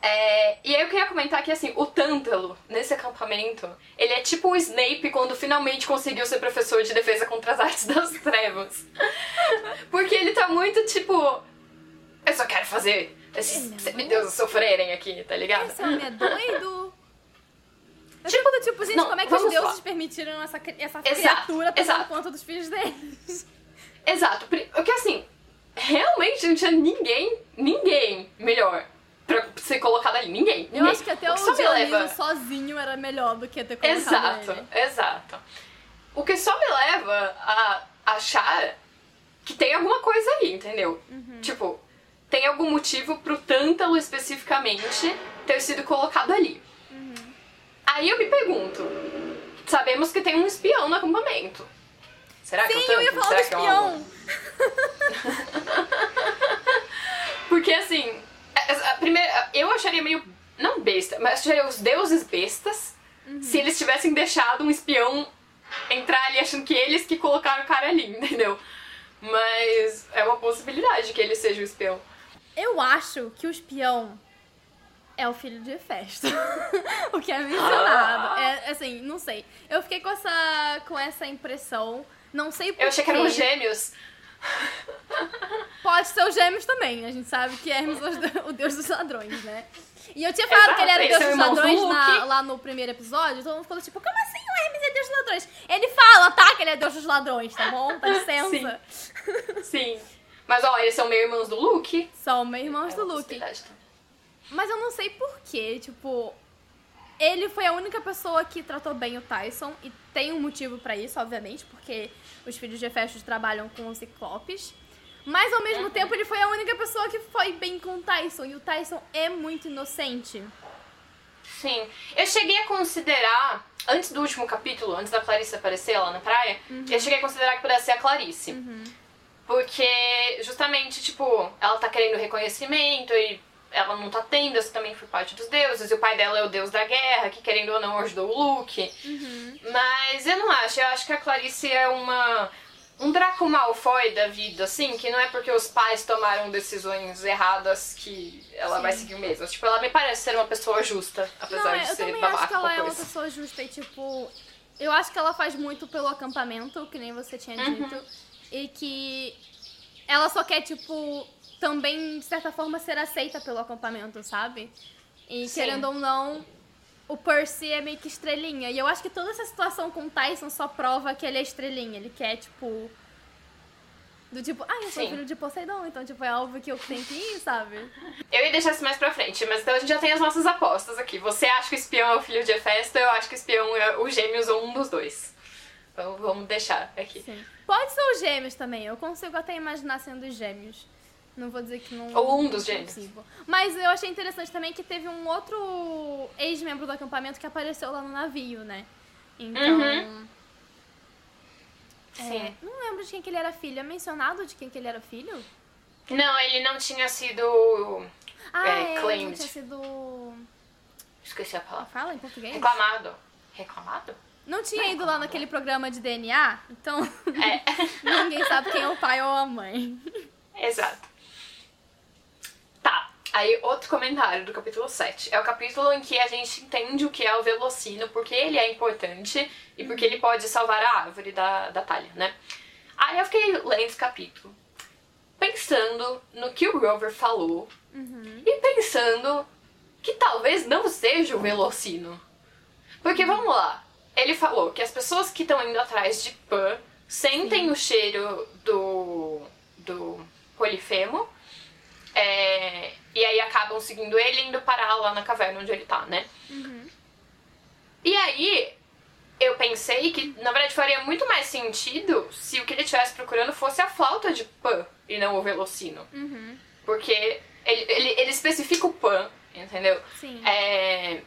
Speaker 2: É, e aí eu queria comentar que assim, o Tântalo, nesse acampamento, ele é tipo o Snape quando finalmente conseguiu ser professor de defesa contra as artes das trevas. Porque ele tá muito tipo. Eu só quero fazer esses
Speaker 1: é
Speaker 2: semideuses sofrerem aqui, tá ligado?
Speaker 1: Esse homem é doido. Eu tipo, do tipo, gente,
Speaker 2: não,
Speaker 1: como é que os deuses permitiram essa, essa
Speaker 2: Exato,
Speaker 1: criatura
Speaker 2: exato.
Speaker 1: conta dos filhos deles?
Speaker 2: Exato. Porque assim, realmente não tinha ninguém, ninguém melhor pra ser colocado ali. Ninguém.
Speaker 1: Eu
Speaker 2: ninguém.
Speaker 1: acho que até o, Dioniso
Speaker 2: leva-
Speaker 1: sozinho era melhor do que ter colocado
Speaker 2: Exato,
Speaker 1: ele.
Speaker 2: exato. O que só me leva a achar que tem alguma coisa aí, entendeu?
Speaker 1: Uhum.
Speaker 2: Tipo, tem algum motivo pro Tântalo especificamente ter sido colocado ali.
Speaker 1: Uhum.
Speaker 2: Aí eu me pergunto, sabemos que tem um espião no acampamento. Será que é o
Speaker 1: Sim, eu ia
Speaker 2: Tântalo?
Speaker 1: falar do
Speaker 2: Será que é
Speaker 1: espião.
Speaker 2: Porque assim, a, a primeira, eu acharia meio. Não besta, mas acharia os deuses bestas
Speaker 1: Uhum.
Speaker 2: se eles tivessem deixado um espião entrar ali achando que eles que colocaram o cara ali, entendeu? Mas é uma possibilidade que ele seja o espião.
Speaker 1: Eu acho que o espião é o filho de Hefesto. o que é mencionado. É, assim, não sei. Eu fiquei com essa, com essa impressão. Não sei porquê.
Speaker 2: Eu achei que eram os gêmeos.
Speaker 1: Pode ser os gêmeos também. A gente sabe que Hermes é o deus dos ladrões, né? E eu tinha falado
Speaker 2: Exato,
Speaker 1: que ele era deus
Speaker 2: são
Speaker 1: dos ladrões na- lá no primeiro episódio. Todo mundo ficou tipo, como assim o Hermes é deus dos ladrões? Ele fala, tá? Que ele é deus dos ladrões, tá bom? Dá licença.
Speaker 2: Sim. Mas ó, eles são meio irmãos do Luke.
Speaker 1: São meus irmãos
Speaker 2: É
Speaker 1: do Luke. Mas eu não sei porquê, tipo. Ele foi a única pessoa que tratou bem o Tyson, e tem um motivo pra isso, obviamente, porque os filhos de Hefestos trabalham com os Ciclopes. Mas ao mesmo
Speaker 2: Uhum.
Speaker 1: tempo ele foi a única pessoa que foi bem com o Tyson, e o Tyson é muito inocente.
Speaker 2: Sim. Eu cheguei a considerar, antes do último capítulo, antes da Clarice aparecer lá na praia, eu cheguei a considerar que pudesse ser a Clarice. Porque, justamente, tipo, ela tá querendo reconhecimento e ela não tá tendo, isso também foi parte dos deuses. E o pai dela é o deus da guerra, que querendo ou não ajudou o Luke. Mas eu não acho, eu acho que a Clarice é uma. Um Draco Malfoy da vida, assim, que não é porque os pais tomaram decisões erradas que ela
Speaker 1: Sim.
Speaker 2: vai seguir o mesmo. Tipo, ela me parece ser uma pessoa justa, apesar
Speaker 1: não,
Speaker 2: de
Speaker 1: eu
Speaker 2: ser babaca
Speaker 1: acho que ela é uma pessoa justa e, tipo. Eu acho que ela faz muito pelo acampamento, que nem você tinha
Speaker 2: Uhum.
Speaker 1: E que ela só quer, tipo, também, de certa forma, ser aceita pelo acampamento, sabe? E
Speaker 2: Sim.
Speaker 1: querendo ou não, o Percy é meio que estrelinha. E eu acho que toda essa situação com o Tyson só prova que ele é estrelinha. Ele quer, tipo. Do tipo, ah, eu sou
Speaker 2: Sim.
Speaker 1: filho de Poseidon, então, tipo, é óbvio que eu tenho que ir, sabe?
Speaker 2: Eu ia deixar isso mais pra frente, mas então a gente já tem as nossas apostas aqui. Você acha que o espião é o filho de Hefesto, eu acho que o espião é o gêmeos ou um dos dois. Então vamos deixar aqui.
Speaker 1: Sim. Pode ser os gêmeos também. Eu consigo até imaginar sendo os gêmeos. Não vou dizer que não.
Speaker 2: Ou um dos gêmeos.
Speaker 1: consigo. Mas eu achei interessante também que teve um outro ex-membro do acampamento que apareceu lá no navio, né? Então.
Speaker 2: Uhum.
Speaker 1: é,
Speaker 2: Sim.
Speaker 1: não lembro de quem que ele era filho. É mencionado de quem que ele era filho?
Speaker 2: Não, ele não tinha sido.
Speaker 1: Ah,
Speaker 2: É,
Speaker 1: ele não tinha sido.
Speaker 2: Esqueci a palavra.
Speaker 1: Fala em português?
Speaker 2: Reclamado. Reclamado?
Speaker 1: Não tinha ido lá naquele programa de DNA, então
Speaker 2: É.
Speaker 1: ninguém sabe quem é o pai ou a mãe.
Speaker 2: Exato. Tá. Aí, outro comentário do capítulo 7. É o capítulo em que a gente entende o que é o Velocino, porque ele é importante e porque ele pode salvar a árvore da, da talha, né? Aí eu fiquei lendo esse capítulo, pensando no que o Grover falou e pensando que talvez não seja o Velocino. Porque vamos lá, ele falou que as pessoas que estão indo atrás de Pan sentem o cheiro do, do Polifemo é, e aí acabam seguindo ele e indo parar lá na caverna onde ele tá, né? E aí eu pensei que na verdade faria muito mais sentido se o que ele estivesse procurando fosse a flauta de Pan e não o Velocino. Porque ele, ele, ele especifica o Pan, entendeu?
Speaker 1: Sim.
Speaker 2: É,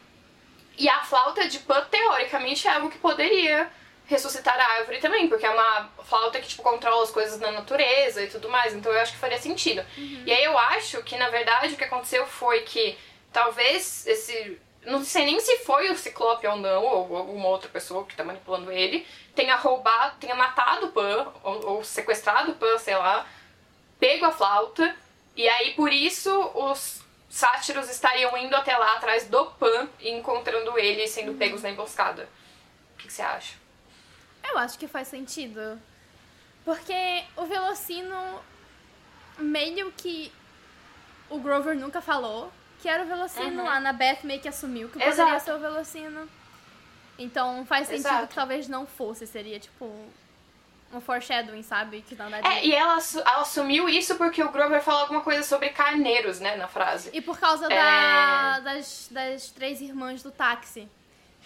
Speaker 2: E a flauta de Pan, teoricamente, é algo que poderia ressuscitar a árvore também, porque é uma flauta que, tipo, controla as coisas na natureza e tudo mais, então eu acho que faria sentido.
Speaker 1: Uhum.
Speaker 2: E aí eu acho que, na verdade, o que aconteceu foi que talvez esse... Não sei nem se foi o Ciclope ou não, ou alguma outra pessoa que tá manipulando ele, tenha roubado, tenha matado o Pan, ou, ou sequestrado o Pan, sei lá, pego a flauta, e aí por isso os sátiros estariam indo até lá atrás do Pan e encontrando ele e sendo pegos na emboscada. O que, que você acha?
Speaker 1: Eu acho que faz sentido. Porque o Velocino meio que o Grover nunca falou que era o Velocino
Speaker 2: Uhum.
Speaker 1: lá na Beth meio que assumiu que poderia
Speaker 2: Exato.
Speaker 1: ser o Velocino. Então faz sentido
Speaker 2: Exato.
Speaker 1: que talvez não fosse, seria tipo um foreshadowing, sabe? Que na verdade
Speaker 2: É, e ela, ela assumiu isso porque o Grover falou alguma coisa sobre carneiros, né, na frase.
Speaker 1: E por causa
Speaker 2: É.
Speaker 1: da- das, das três irmãs do táxi.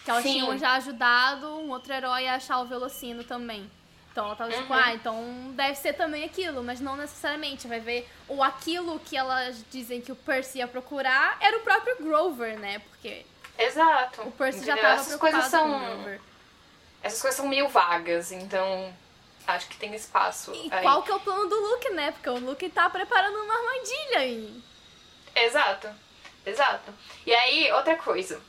Speaker 1: Que elas
Speaker 2: Sim.
Speaker 1: tinham já ajudado um outro herói a achar o Velocino também. Então ela tava tipo,
Speaker 2: Uhum.
Speaker 1: ah, então deve ser também aquilo, mas não necessariamente. Vai ver. Ou aquilo que elas dizem que o Percy ia procurar era o próprio Grover, né? Porque
Speaker 2: Exato.
Speaker 1: o Percy já
Speaker 2: entendeu?
Speaker 1: tava
Speaker 2: Essas
Speaker 1: preocupado
Speaker 2: coisas são
Speaker 1: o.
Speaker 2: Essas coisas são meio vagas, então acho que tem espaço
Speaker 1: E
Speaker 2: aí.
Speaker 1: qual que é o plano do Luke, né? Porque o Luke tá preparando uma armadilha aí.
Speaker 2: Exato. Exato. E aí, outra coisa.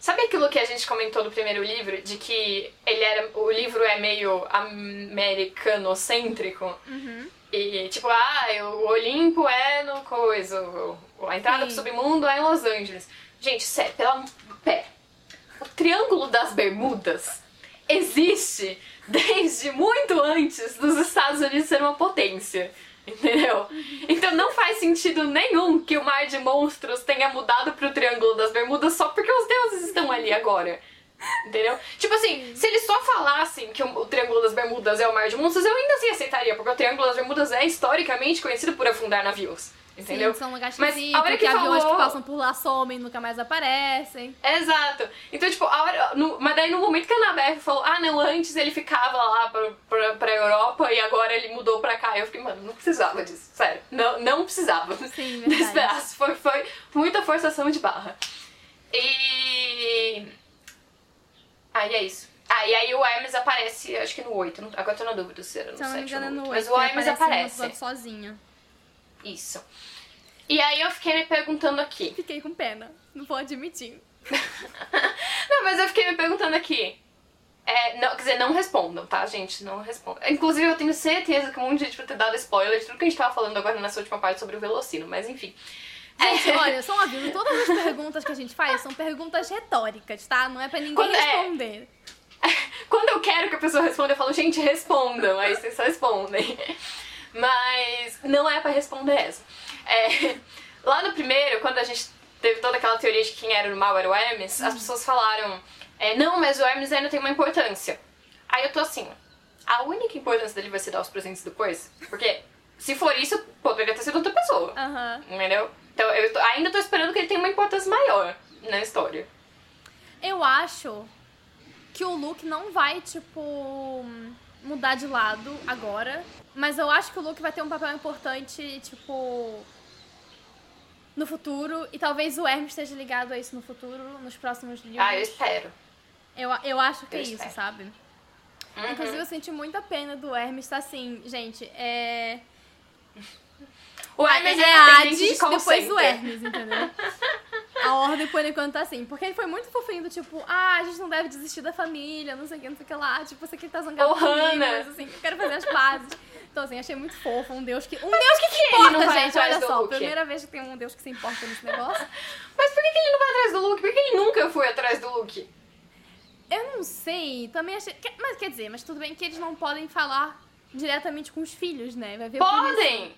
Speaker 2: Sabe aquilo que a gente comentou no primeiro livro, de que ele era, o livro é meio americanocêntrico?
Speaker 1: Uhum.
Speaker 2: E tipo, ah, o Olimpo é no coisa, a entrada
Speaker 1: Sim.
Speaker 2: pro submundo é em Los Angeles. Gente, sério, pela pé. O Triângulo das Bermudas existe desde muito antes dos Estados Unidos serem uma potência. Entendeu? Então não faz sentido nenhum que o Mar de Monstros tenha mudado pro Triângulo das Bermudas só porque os deuses estão ali agora. Entendeu? Tipo assim, se eles só falassem que o, Triângulo das Bermudas é o Mar de Monstros, eu ainda assim aceitaria, porque o Triângulo das Bermudas é historicamente conhecido por afundar navios. Entendeu?
Speaker 1: Sim, são lugares
Speaker 2: Mas a hora
Speaker 1: que
Speaker 2: que
Speaker 1: aviões
Speaker 2: falou-
Speaker 1: que passam por lá somem nunca mais aparecem.
Speaker 2: Exato. Então, tipo, a hora, no- mas daí no momento que a Anabeth falou, ah, não, antes ele ficava lá pra, pra, pra Europa e agora ele mudou pra cá, eu fiquei, mano, não precisava disso, sério. Não, não precisava
Speaker 1: Sim,
Speaker 2: desse
Speaker 1: verdade.
Speaker 2: pedaço. Foi, foi muita forçação de barra. E. Aí é isso. Ah, e aí o Hermes aparece, acho que no 8. não- Agora eu tô na dúvida se era no
Speaker 1: Se eu não me
Speaker 2: 7 ou
Speaker 1: engano, é
Speaker 2: no
Speaker 1: no
Speaker 2: 8.
Speaker 1: 8.
Speaker 2: Mas o Hermes
Speaker 1: aparece.
Speaker 2: aparece.
Speaker 1: sozinho.
Speaker 2: Isso. E aí eu fiquei me perguntando aqui.
Speaker 1: Fiquei com pena. Não vou admitir.
Speaker 2: Não, mas eu fiquei me perguntando aqui. É, não, quer dizer, não respondam, tá, gente? Não respondam. Inclusive, eu tenho certeza que um monte de gente vai ter dado spoiler de tudo que a gente tava falando agora nessa última parte sobre o Velocino, mas enfim.
Speaker 1: Gente,
Speaker 2: É.
Speaker 1: olha, só um aviso. Todas as perguntas que a gente faz são perguntas retóricas, tá? Não é pra ninguém
Speaker 2: Quando é-
Speaker 1: responder.
Speaker 2: Quando eu quero que a pessoa responda, eu falo, gente, respondam. Aí vocês só respondem. Mas não é pra responder essa. É, lá no primeiro, quando a gente teve toda aquela teoria de que quem era o mal era o Hermes, as pessoas falaram, é, não, mas o Hermes ainda tem uma importância. Aí eu tô assim, a única importância dele vai ser dar os presentes depois? Porque se for isso, poderia ter sido outra pessoa.
Speaker 1: Aham.
Speaker 2: Entendeu? Então eu tô- ainda tô esperando que ele tenha uma importância maior na história.
Speaker 1: Eu acho que o Luke não vai, tipo, mudar de lado agora. Mas eu acho que o Luke vai ter um papel importante, tipo, no futuro. E talvez o Hermes esteja ligado a isso no futuro, nos próximos livros.
Speaker 2: Ah, eu espero.
Speaker 1: Eu, eu acho que
Speaker 2: Eu
Speaker 1: é isso,
Speaker 2: espero.
Speaker 1: sabe?
Speaker 2: Uhum.
Speaker 1: Inclusive, eu senti muita pena do Hermes tá assim, gente, é.
Speaker 2: O Hermes
Speaker 1: é
Speaker 2: é de
Speaker 1: Hades,
Speaker 2: call
Speaker 1: depois o
Speaker 2: center.
Speaker 1: Hermes, entendeu? A ordem por enquanto tá assim. Porque ele foi muito fofinho do tipo, ah, a gente não deve desistir da família, não sei o que, não sei o que lá. Tipo, você que tá zangado
Speaker 2: Ô,
Speaker 1: comigo, mas assim, eu quero fazer as pazes. Então, assim, achei muito fofo. Um deus que. Um deus que
Speaker 2: que ele não
Speaker 1: importa,
Speaker 2: vai
Speaker 1: gente. Olha só,
Speaker 2: Luke?
Speaker 1: primeira vez que tem um deus que se importa nesse negócio.
Speaker 2: Mas por que, que ele não vai atrás do Luke? Por que ele nunca foi atrás do Luke?
Speaker 1: Eu não sei, também achei. Mas quer dizer, mas tudo bem que eles não podem falar diretamente com os filhos, né? Vai ver.
Speaker 2: Podem!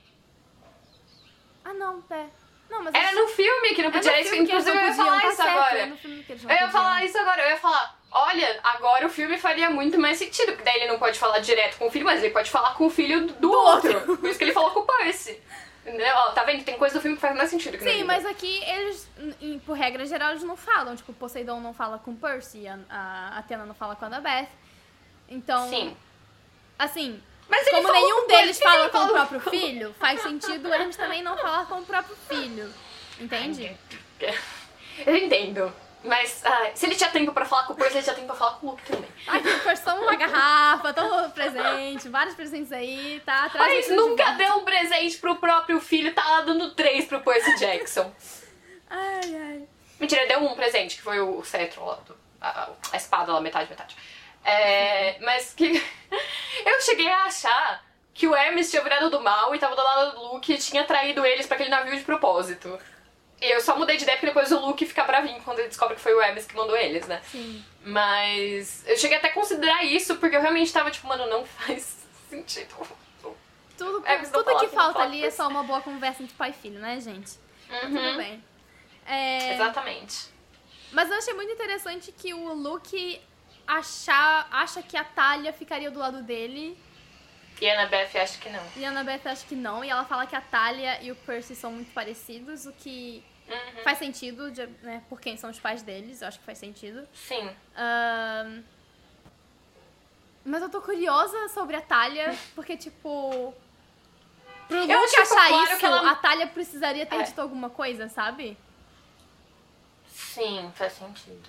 Speaker 1: Ah, não, pé. Não, mas.
Speaker 2: Era no filme que não
Speaker 1: é no
Speaker 2: podia. isso,
Speaker 1: filme que eles
Speaker 2: inclusive, eu
Speaker 1: não
Speaker 2: ia
Speaker 1: podiam,
Speaker 2: falar
Speaker 1: tá
Speaker 2: isso agora.
Speaker 1: é no não
Speaker 2: Eu ia falar isso agora. Eu ia falar, olha, agora o filme faria muito mais sentido. Porque daí ele não pode falar direto com o filho, mas ele pode falar com o filho do, do outro. Por isso que ele falou com o Percy. Entendeu? Ó, tá vendo? Tem coisa do filme que faz mais sentido que
Speaker 1: Sim, mas aqui eles, em- por regra geral, eles não falam. Tipo, Poseidon não fala com Percy, a, a Atena não fala com a Annabeth. Então,
Speaker 2: Sim.
Speaker 1: assim,
Speaker 2: Mas
Speaker 1: como nenhum deles fala com o próprio filho, faz sentido eles também não falar com o próprio filho. Entende?
Speaker 2: Eu entendo. Mas ah, se ele tinha tempo pra falar com o Percy, ele tinha tempo pra falar com o Luke também.
Speaker 1: Ai, que versão uma garrafa, todo presente, vários presentes aí, tá? Traz
Speaker 2: Mas nunca
Speaker 1: presente.
Speaker 2: deu um presente pro próprio filho, tá lá dando três pro Percy Jackson.
Speaker 1: Ai, ai.
Speaker 2: Mentira, deu um presente, que foi o cetro lá, a, a espada lá, metade, metade. É, mas que. Eu cheguei a achar que o Hermes tinha virado do mal e tava do lado do Luke e tinha traído eles pra aquele navio de propósito. Eu só mudei de ideia porque depois o Luke fica bravinho quando ele descobre que foi o Hermes que mandou eles, né?
Speaker 1: Sim.
Speaker 2: Mas eu cheguei até a considerar isso porque eu realmente tava tipo, mano, não faz sentido.
Speaker 1: Tudo,
Speaker 2: É,
Speaker 1: tudo
Speaker 2: falar
Speaker 1: que falta ali é só uma boa conversa entre pai e filho, né, gente? Tudo
Speaker 2: Uhum,
Speaker 1: bem. É,
Speaker 2: Exatamente.
Speaker 1: Mas eu achei muito interessante que o Luke achar, acha que a Talia ficaria do lado dele
Speaker 2: E a Annabeth acha que não.
Speaker 1: e a Annabeth acha que não. E ela fala que a Talia e o Percy são muito parecidos, o que
Speaker 2: Uhum.
Speaker 1: faz sentido, de- né, por quem são os pais deles. Eu acho que faz sentido.
Speaker 2: Sim.
Speaker 1: Ahn, Mas eu tô curiosa sobre a Talia, porque, tipo. Pro
Speaker 2: Eu
Speaker 1: Luke
Speaker 2: acho que ficou
Speaker 1: achar
Speaker 2: claro
Speaker 1: isso,
Speaker 2: que ela-
Speaker 1: a Talia precisaria ter
Speaker 2: É.
Speaker 1: dito alguma coisa, sabe?
Speaker 2: Sim, faz sentido.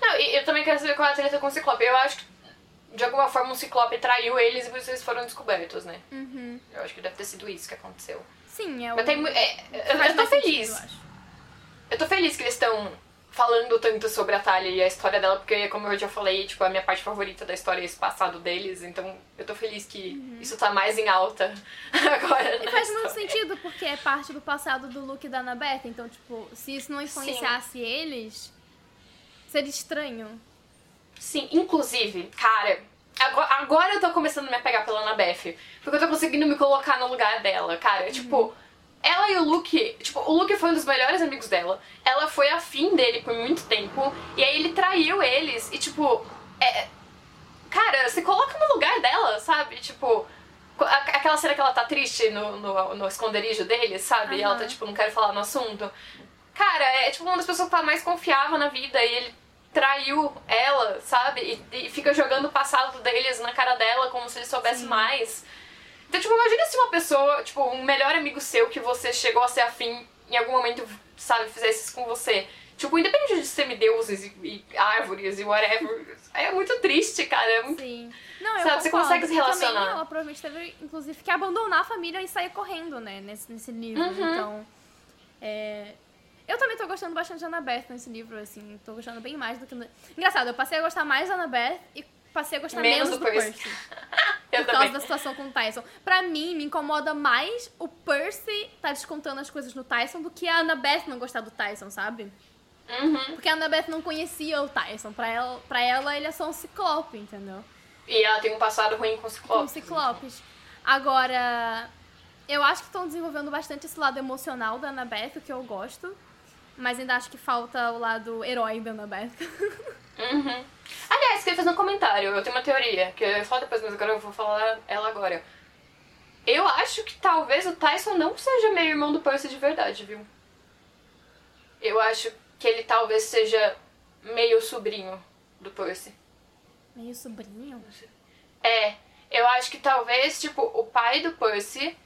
Speaker 2: Não, e eu também quero saber qual é a treta com o Ciclope. Eu acho que, de alguma forma, o Ciclope traiu eles e vocês foram descobertos, né?
Speaker 1: Uhum.
Speaker 2: Eu acho que deve ter sido isso que aconteceu.
Speaker 1: Sim, é o.
Speaker 2: Mas tem é, eu, eu tô
Speaker 1: mais sentido,
Speaker 2: feliz.
Speaker 1: eu.
Speaker 2: Eu tô feliz que eles estão falando tanto sobre a Talia e a história dela, porque, como eu já falei, tipo, a minha parte favorita da história é esse passado deles, então eu tô feliz que isso tá mais em alta agora.
Speaker 1: Uhum. E faz muito sentido, porque é parte do passado do Luke e da Annabeth. Então, tipo, se isso não influenciasse eles, seria estranho.
Speaker 2: Sim, inclusive, cara, agora, eu tô começando a me apegar pela Annabeth. Porque eu tô conseguindo me colocar no lugar dela, cara. Tipo, ela e o Luke. Tipo, o Luke foi um dos melhores amigos dela. Ela foi afim dele por muito tempo. E aí ele traiu eles. E, tipo, é. Cara, você coloca no lugar dela, sabe? Tipo. Aquela cena que ela tá triste no, no, no esconderijo deles, sabe? E ela tá tipo, não quero falar no assunto. Cara, é tipo uma das pessoas que ela mais confiava na vida e ele traiu ela, sabe? E, e fica jogando o passado deles na cara dela como se ele soubesse
Speaker 1: Sim.
Speaker 2: mais. Então, tipo, imagina se uma pessoa, tipo, um melhor amigo seu que você chegou a ser afim em algum momento, sabe, fizesse isso com você. Tipo, independente de semideuses e, e árvores e whatever. É muito triste, cara. É muito...
Speaker 1: Sim. Não, eu
Speaker 2: Sabe, você consegue se
Speaker 1: E
Speaker 2: relacionar.
Speaker 1: Também ela provavelmente teve, inclusive, que abandonar a família e sair correndo, né, nesse, nesse livro.
Speaker 2: Uhum.
Speaker 1: Então, é... Eu também tô gostando bastante de Annabeth nesse livro, assim. Tô gostando bem mais do que... No... Engraçado, eu passei a gostar mais da Annabeth e passei a gostar
Speaker 2: Menos
Speaker 1: menos,
Speaker 2: do
Speaker 1: do
Speaker 2: Percy.
Speaker 1: Por causa
Speaker 2: também.
Speaker 1: da situação com o Tyson. Pra mim, me incomoda mais o Percy tá descontando as coisas no Tyson do que a Annabeth não gostar do Tyson, sabe?
Speaker 2: Uhum.
Speaker 1: Porque a Annabeth não conhecia o Tyson. Pra ela, pra ela ele é só um ciclope, entendeu?
Speaker 2: E ela tem um passado ruim com o
Speaker 1: Com
Speaker 2: Ciclope.
Speaker 1: ciclopes. Agora, eu acho que estão desenvolvendo bastante esse lado emocional da Annabeth, o que eu gosto. Mas ainda acho que falta o lado herói da Annabeth.
Speaker 2: Uhum. Aliás, queria fazer um comentário. Eu tenho uma teoria, que eu ia falar depois, mas agora eu vou falar ela agora. Eu acho que talvez o Tyson não seja meio irmão do Percy de verdade, viu? Eu acho que ele talvez seja meio sobrinho do Percy.
Speaker 1: Meio sobrinho.
Speaker 2: É, eu acho que talvez, tipo, o pai do Percy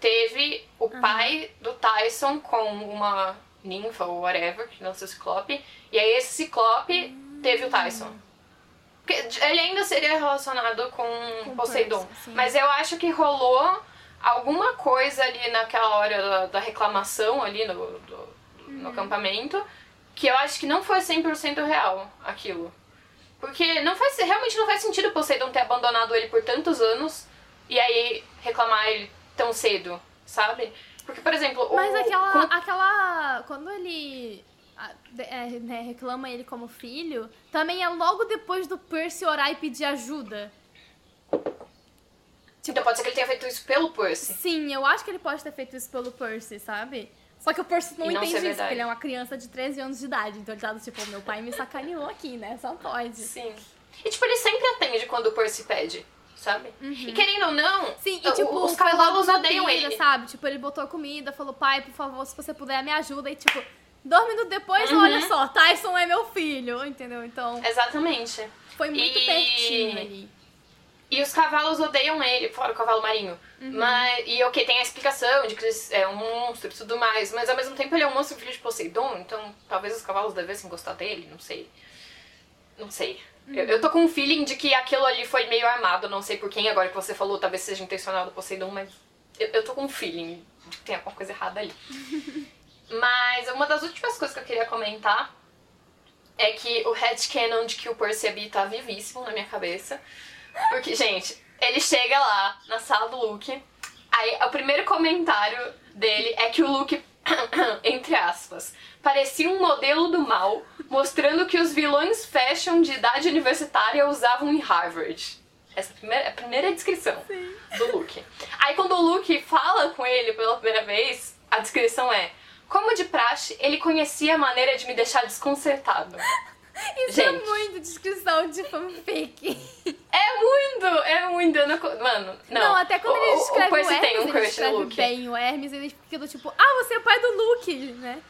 Speaker 2: teve o pai do Tyson com uma ninfa ou whatever, que não sei ciclope, e aí esse ciclope teve o Tyson. Porque ele ainda seria relacionado com,
Speaker 1: Com
Speaker 2: Poseidon. Mas eu acho que rolou alguma coisa ali naquela hora da, da reclamação ali no, do- no
Speaker 1: Uhum.
Speaker 2: acampamento que eu acho que não foi 100% real aquilo. Porque não faz, realmente não faz sentido o Poseidon ter abandonado ele por tantos anos e aí reclamar ele tão cedo, sabe? Porque, por exemplo, o-
Speaker 1: Mas aquela,
Speaker 2: com-
Speaker 1: aquela. Quando ele é, né, reclama ele como filho, também é logo depois do Percy orar e pedir ajuda.
Speaker 2: Então pode ser que ele tenha feito isso pelo Percy.
Speaker 1: Sim, eu acho que ele pode ter feito isso pelo Percy, sabe? Só que o Percy não
Speaker 2: não
Speaker 1: entende isso, porque ele é uma criança de 13 anos de idade. Então ele tá tipo, meu pai me sacaneou aqui, né? Só pode.
Speaker 2: Sim. E tipo, ele sempre atende quando o Percy pede, sabe? E querendo ou não,
Speaker 1: Uhum. Sim, e tipo,
Speaker 2: os cavalos odeiam
Speaker 1: beira,
Speaker 2: ele.
Speaker 1: sabe? Tipo, ele botou comida, falou, pai, por favor, se você puder, me ajuda. E tipo, dois minutos depois,
Speaker 2: Uhum.
Speaker 1: olha só, Tyson é meu filho, entendeu? Então,
Speaker 2: Exatamente.
Speaker 1: foi muito
Speaker 2: E-
Speaker 1: pertinho ali.
Speaker 2: E os cavalos odeiam ele, fora o cavalo marinho. Mas, e ok, tem a explicação de que ele é um monstro e tudo mais, mas ao mesmo tempo ele é um monstro filho de Poseidon, então talvez os cavalos devessem gostar dele, não sei. Não sei. Eu, eu tô com um feeling de que aquilo ali foi meio armado, não sei por quem, agora que você falou, talvez seja intencional do Poseidon, mas eu, eu tô com um feeling de que tem alguma coisa errada ali. mas uma das últimas coisas que eu queria comentar é que o headcanon de que o Percy B tá vivíssimo na minha cabeça. Porque, gente, ele chega lá na sala do Luke, aí o primeiro comentário dele é que o Luke, entre aspas, parecia um modelo do mal, mostrando que os vilões fashion de idade universitária usavam em Harvard. Essa é a primeira, a primeira descrição do Luke. Aí quando o Luke fala com ele pela primeira vez, a descrição é como de praxe, ele conhecia a maneira de me deixar desconcertado.
Speaker 1: Isso é
Speaker 2: Gente.
Speaker 1: muito descrição de fanfic.
Speaker 2: É muito, é muito. eu não mano, não.
Speaker 1: Não, até quando
Speaker 2: o,
Speaker 1: ele
Speaker 2: o-
Speaker 1: escreve
Speaker 2: o
Speaker 1: o,
Speaker 2: Percy
Speaker 1: Hermes,
Speaker 2: tem um
Speaker 1: ele
Speaker 2: crush no Luke.
Speaker 1: bem o Hermes, ele fica do tipo, ah, você é o pai do Luke, né?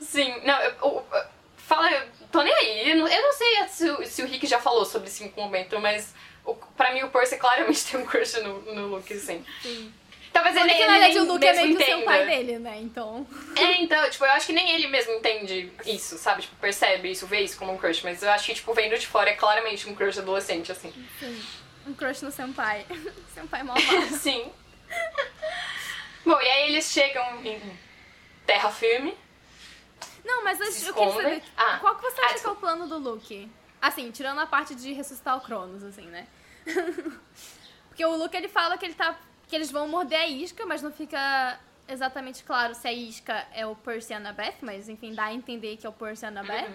Speaker 2: Sim, não, eu, eu- eu- fala, eu tô nem aí. Eu não, eu não sei se, o- se o Rick já falou sobre esse momento, mas o, pra mim o Percy claramente tem um crush no, no Luke, sim.
Speaker 1: Sim.
Speaker 2: Talvez ele,
Speaker 1: Porque
Speaker 2: ele
Speaker 1: na verdade o Luke é meio que o
Speaker 2: entenda.
Speaker 1: seu pai dele, né? Então.
Speaker 2: É, então, tipo, eu acho que nem ele mesmo entende isso, sabe? Tipo, percebe isso, vê isso como um crush, mas eu acho que, tipo, vendo de fora é claramente um crush adolescente, assim.
Speaker 1: Sim. Um crush no senpai. senpai malvado.
Speaker 2: Sim. Bom, e aí eles chegam em terra firme.
Speaker 1: Não, mas eu, eu queria saber,
Speaker 2: Ah.
Speaker 1: qual que você
Speaker 2: Ah,
Speaker 1: acha que é o plano do Luke? Assim, tirando a parte de ressuscitar o Cronos, assim, né? Porque o Luke, ele fala que ele tá... Que eles vão morder a isca, mas não fica exatamente claro se a isca é o Percy e Annabeth, mas enfim, dá a entender que é o Percy e Annabeth.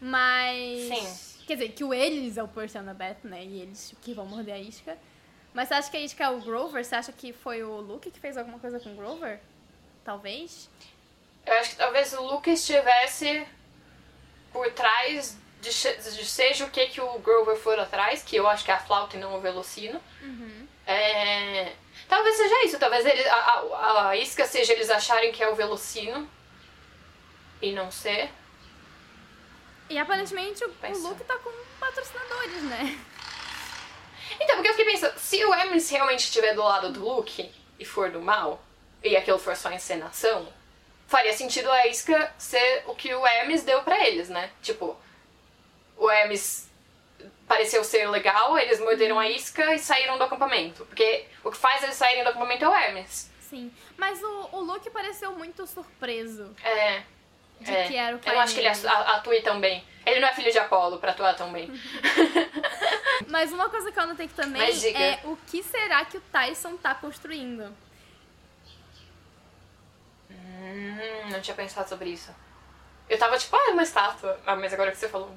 Speaker 1: Mas...
Speaker 2: Sim.
Speaker 1: Quer dizer, que o eles é o Percy e Annabeth, né? E eles que vão morder a isca. Mas você acha que a isca é o Grover? Você acha que foi o Luke que fez alguma coisa com o Grover? Talvez?
Speaker 2: Eu acho que talvez o Luke estivesse por trás de, de seja o que que o Grover for atrás, que eu acho que é a flauta e não o velocino. É, Talvez seja isso, talvez ele, a, a, a isca seja eles acharem que é o velocino e não ser.
Speaker 1: E aparentemente o, o. Luke tá com patrocinadores, né?
Speaker 2: Então, porque eu fiquei pensando, se o Hermes realmente estiver do lado do Luke e for do mal, e aquilo for só encenação, faria sentido a isca ser o que o Hermes deu pra eles, né? Tipo, o Hermes pareceu ser legal, eles morderam a isca e saíram do acampamento. Porque o que faz eles saírem do acampamento é o Hermes.
Speaker 1: Sim. Mas o, o Luke pareceu muito surpreso
Speaker 2: É.
Speaker 1: de
Speaker 2: é.
Speaker 1: que era o pai
Speaker 2: Eu acho que ele
Speaker 1: dele.
Speaker 2: atu- atue tão bem. Ele não é filho de Apolo pra atuar tão bem.
Speaker 1: Mas uma coisa que eu notei que também é o que será que o Tyson tá construindo?
Speaker 2: Hum, não tinha pensado sobre isso. Eu tava tipo, ah, é uma estátua. Ah, mas agora que você falou.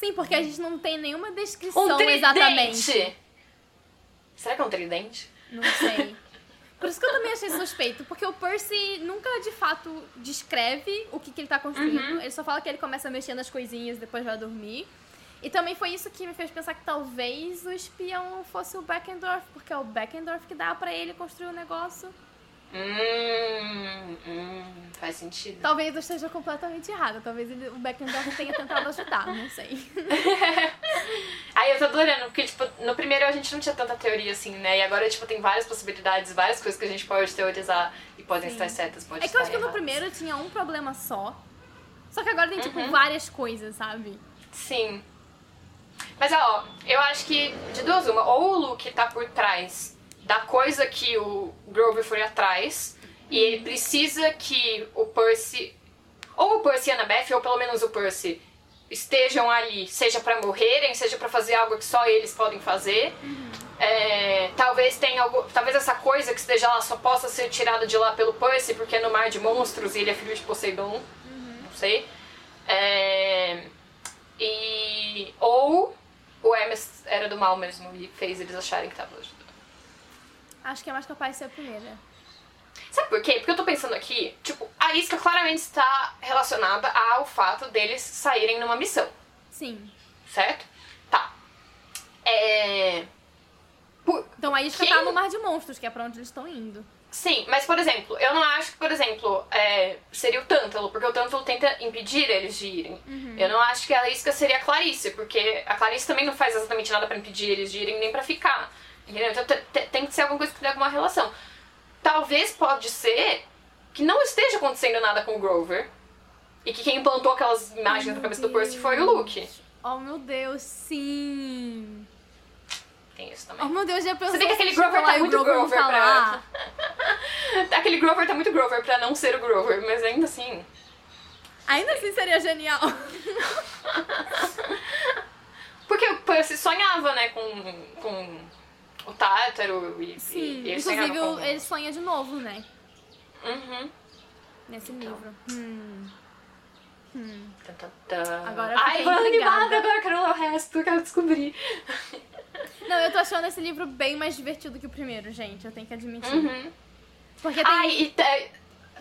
Speaker 1: Sim, porque a gente não tem nenhuma descrição
Speaker 2: Um tridente!
Speaker 1: exatamente.
Speaker 2: Será que é um tridente?
Speaker 1: Não sei. Por isso que eu também achei suspeito, porque o Percy nunca de fato descreve o que, que ele tá construindo.
Speaker 2: Uhum.
Speaker 1: Ele só fala que ele começa a mexer nas coisinhas e depois vai dormir. E também foi isso que me fez pensar que talvez o espião fosse o Beckendorf, porque é o Beckendorf que dá pra ele construir o negócio.
Speaker 2: Hum, hum, faz sentido.
Speaker 1: Talvez eu esteja completamente errada, talvez ele- o Beckendorf tenha tentado ajudar, não sei.
Speaker 2: Aí eu tô adorando, porque, tipo, no primeiro a gente não tinha tanta teoria assim, né? E agora, tipo, tem várias possibilidades, várias coisas que a gente pode teorizar e podem
Speaker 1: Sim.
Speaker 2: estar certas, podem
Speaker 1: É que eu acho que no primeiro tinha um problema só. Só que agora tem, tipo,
Speaker 2: Uhum.
Speaker 1: várias coisas, sabe?
Speaker 2: Sim. Mas, ó, eu acho que de duas uma, ou o Luke tá por trás da coisa que o Grover foi atrás, e ele precisa que o Percy, ou o Percy e a Annabeth, ou pelo menos o Percy, estejam ali, seja pra morrerem, seja pra fazer algo que só eles podem fazer. É, talvez tenha algo, talvez essa coisa que esteja lá só possa ser tirada de lá pelo Percy, porque é no mar de monstros e ele é filho de Poseidon. Não sei. É, e ou o Hermes era do mal mesmo e fez eles acharem que tava ajudando.
Speaker 1: Acho que é mais capaz de ser a primeira.
Speaker 2: Sabe por quê? Porque eu tô pensando aqui, tipo, a isca claramente está relacionada ao fato deles saírem numa missão,
Speaker 1: Sim.
Speaker 2: certo? Tá. É. por-
Speaker 1: Então a isca
Speaker 2: Quem-
Speaker 1: tá no Mar de Monstros, que é pra onde eles estão indo.
Speaker 2: Sim, mas por exemplo, eu não acho que, por exemplo, é, seria o Tântalo, porque o Tântalo tenta impedir eles de irem. Eu não acho que a isca seria a Clarice, porque a Clarice também não faz exatamente nada pra impedir eles de irem nem pra ficar. Entendeu? Então te- te- tem que ser alguma coisa que tenha alguma relação. Talvez pode ser que não esteja acontecendo nada com o Grover. E que quem implantou aquelas imagens na cabeça do Percy foi o Luke.
Speaker 1: Oh, meu Deus, sim.
Speaker 2: Tem isso também.
Speaker 1: Oh, meu Deus, já pensou
Speaker 2: Você vê que aquele Grover tá muito
Speaker 1: Grover
Speaker 2: Grover pra... Aquele Grover tá muito Grover pra não ser o Grover, mas ainda assim...
Speaker 1: Ainda assim seria genial.
Speaker 2: Porque o Percy sonhava, né, com, com o Tártaro e,
Speaker 1: Sim,
Speaker 2: e ele sonhava
Speaker 1: inclusive ele sonha de novo, né?
Speaker 2: Uhum.
Speaker 1: Nesse
Speaker 2: Então.
Speaker 1: livro. Hum. Hum. Agora eu
Speaker 2: Ai, tô animada,
Speaker 1: intrigada.
Speaker 2: agora eu quero ler o resto, eu quero descobrir.
Speaker 1: Não, eu tô achando esse livro bem mais divertido que o primeiro, gente. Eu tenho que admitir.
Speaker 2: Uhum.
Speaker 1: Porque tem.
Speaker 2: Ai, e te-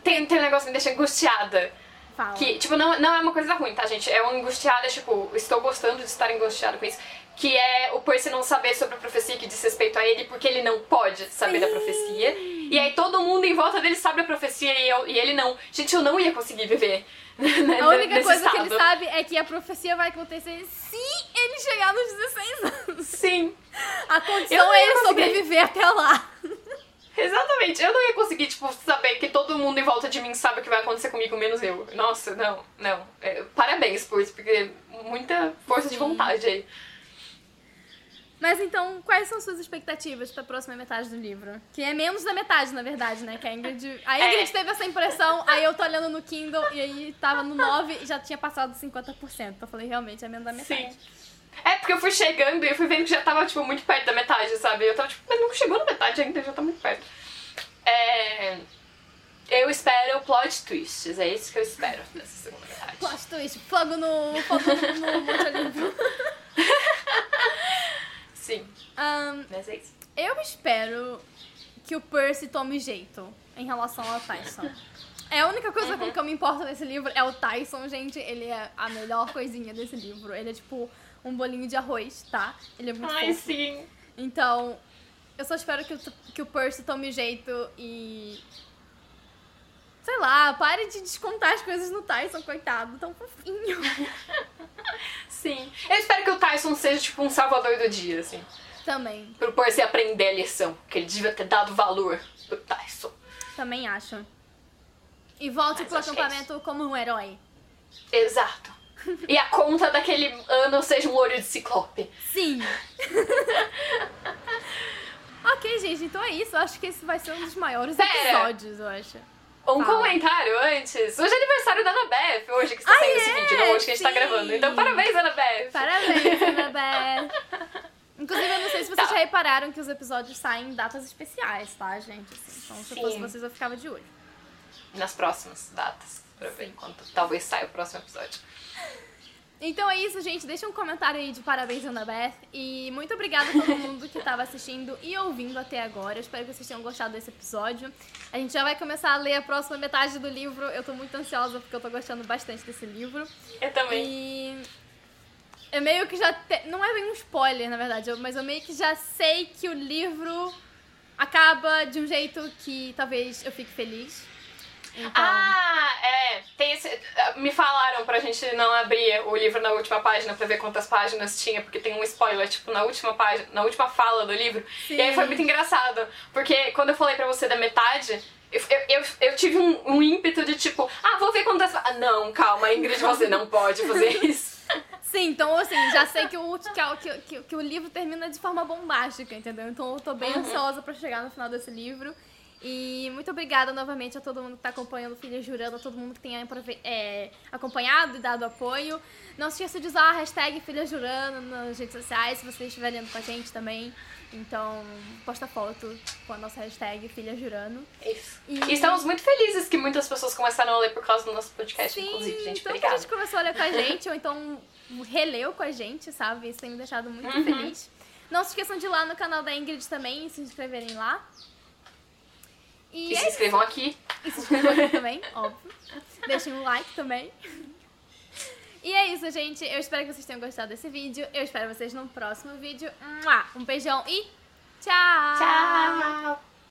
Speaker 2: tem, tem um negócio que me deixa angustiada.
Speaker 1: Fala.
Speaker 2: Que, tipo, não, não é uma coisa ruim, tá, gente? É uma angustiada, tipo, estou gostando de estar angustiada com isso. Que é o Percy não saber sobre a profecia que diz respeito a ele, porque ele não pode saber da
Speaker 1: Sim.
Speaker 2: profecia. E aí todo mundo em volta dele sabe a profecia e, eu- e ele não. Gente, eu não ia conseguir viver. né,
Speaker 1: A única coisa que
Speaker 2: estado.
Speaker 1: ele sabe é que a profecia vai acontecer se ele chegar nos 16 anos.
Speaker 2: Sim.
Speaker 1: A
Speaker 2: Eu
Speaker 1: condição é ele sobreviver até lá.
Speaker 2: Exatamente. Eu não ia conseguir, tipo, saber que todo mundo em volta de mim sabe o que vai acontecer comigo, menos eu. Nossa, não, não. É, parabéns por isso, porque muita força de
Speaker 1: Sim.
Speaker 2: vontade aí.
Speaker 1: Mas então, quais são suas expectativas pra próxima metade do livro? Que é menos da metade, na verdade, né? Que a Ingrid. A Ingrid
Speaker 2: É.
Speaker 1: teve essa impressão, aí eu tô olhando no Kindle e aí tava no 9 e já tinha passado 50%. Então eu falei, realmente, é menos da metade.
Speaker 2: Sim. É, porque eu fui chegando e eu fui vendo que já tava, tipo, muito perto da metade, sabe? Eu tava, tipo, mas não chegou na metade ainda, já tá muito perto. É... Eu espero plot twists, é isso que eu espero nessa segunda metade.
Speaker 1: Plot twist, fogo no. fogo no Monte Olimpo.
Speaker 2: Sim, mas é
Speaker 1: eu espero que o Percy tome jeito em relação ao Tyson. É a única coisa
Speaker 2: Uhum.
Speaker 1: com que eu me importo nesse livro é o Tyson, gente. Ele é a melhor coisinha desse livro. Ele é tipo um bolinho de arroz, tá? Ele é muito
Speaker 2: Ai,
Speaker 1: fofo.
Speaker 2: sim.
Speaker 1: Então, eu só espero que o, que o Percy tome jeito e. Sei lá, pare de descontar as coisas no Tyson, coitado, tão fofinho.
Speaker 2: Sim. Eu espero que o Tyson seja, tipo, um salvador do dia, assim.
Speaker 1: Também,
Speaker 2: Pro Percy aprender a lição, que ele devia ter dado valor pro Tyson.
Speaker 1: também acho. E volte
Speaker 2: Mas
Speaker 1: pro
Speaker 2: que é
Speaker 1: acampamento como um herói.
Speaker 2: Exato. E a conta daquele ano seja um olho de ciclope.
Speaker 1: Sim! ok, gente, então é isso. Eu acho que esse vai ser um dos maiores
Speaker 2: Pera.
Speaker 1: episódios, eu acho.
Speaker 2: Um
Speaker 1: Fala.
Speaker 2: comentário antes. Hoje é aniversário da Anabeth, hoje que está
Speaker 1: Ah,
Speaker 2: saindo esse
Speaker 1: é?
Speaker 2: vídeo, não hoje que a gente tá
Speaker 1: Sim.
Speaker 2: gravando. Então, parabéns, Anabeth!
Speaker 1: Parabéns, Annabeth! Inclusive, eu não sei se vocês
Speaker 2: Tá.
Speaker 1: já repararam que os episódios saem em datas especiais, tá, gente? Assim, então, se eu fosse vocês, eu ficava de olho.
Speaker 2: Nas próximas datas, pra ver quando talvez saia o próximo episódio.
Speaker 1: Então é isso, gente. Deixa um comentário aí de parabéns, Annabeth. E muito obrigada a todo mundo que estava assistindo e ouvindo até agora. Eu espero que vocês tenham gostado desse episódio. A gente já vai começar a ler a próxima metade do livro. Eu tô muito ansiosa porque eu tô gostando bastante desse livro.
Speaker 2: Eu também.
Speaker 1: E eu meio que já. te- Não é bem um spoiler, na verdade, mas eu meio que já sei que o livro acaba de um jeito que talvez eu fique feliz. Então.
Speaker 2: Ah, é. Tem esse, me falaram pra gente não abrir o livro na última página pra ver quantas páginas tinha, porque tem um spoiler, tipo, na última página, na última fala do livro. E aí foi
Speaker 1: Sim.
Speaker 2: muito engraçado, porque quando eu falei pra você da metade, eu, eu, eu, tive um, um ímpeto de tipo, ah, vou ver quantas. Ah, não, calma, Ingrid, você não pode fazer isso.
Speaker 1: Sim, então assim, já sei que o, que, que, que, o livro termina de forma bombástica, entendeu? Então eu tô bem
Speaker 2: Uhum.
Speaker 1: ansiosa pra chegar no final desse livro. E muito obrigada novamente a todo mundo que tá acompanhando Filha Jurando, a todo mundo que tem é, acompanhado e dado apoio. Não se esqueça de usar a hashtag Filha Jurando nas redes sociais, se você estiver lendo com a gente também. Então, posta foto com a nossa hashtag Filha Jurando.
Speaker 2: Isso.
Speaker 1: E-
Speaker 2: E estamos muito felizes que muitas pessoas começaram a ler por causa do nosso podcast, inclusive, gente.
Speaker 1: então
Speaker 2: Obrigada.
Speaker 1: a gente começou a ler com a gente, ou então releu com a gente, sabe? Isso tem me deixado muito
Speaker 2: Uhum.
Speaker 1: feliz. Não se esqueçam de ir lá no canal da Ingrid também e se inscreverem lá. E,
Speaker 2: E
Speaker 1: é
Speaker 2: se inscrevam aqui.
Speaker 1: e se inscrevam aqui também, óbvio. Deixem um like também. E é isso, gente. Eu espero que vocês tenham gostado desse vídeo. Eu espero vocês no próximo vídeo. Um beijão e Tchau!
Speaker 2: Tchau!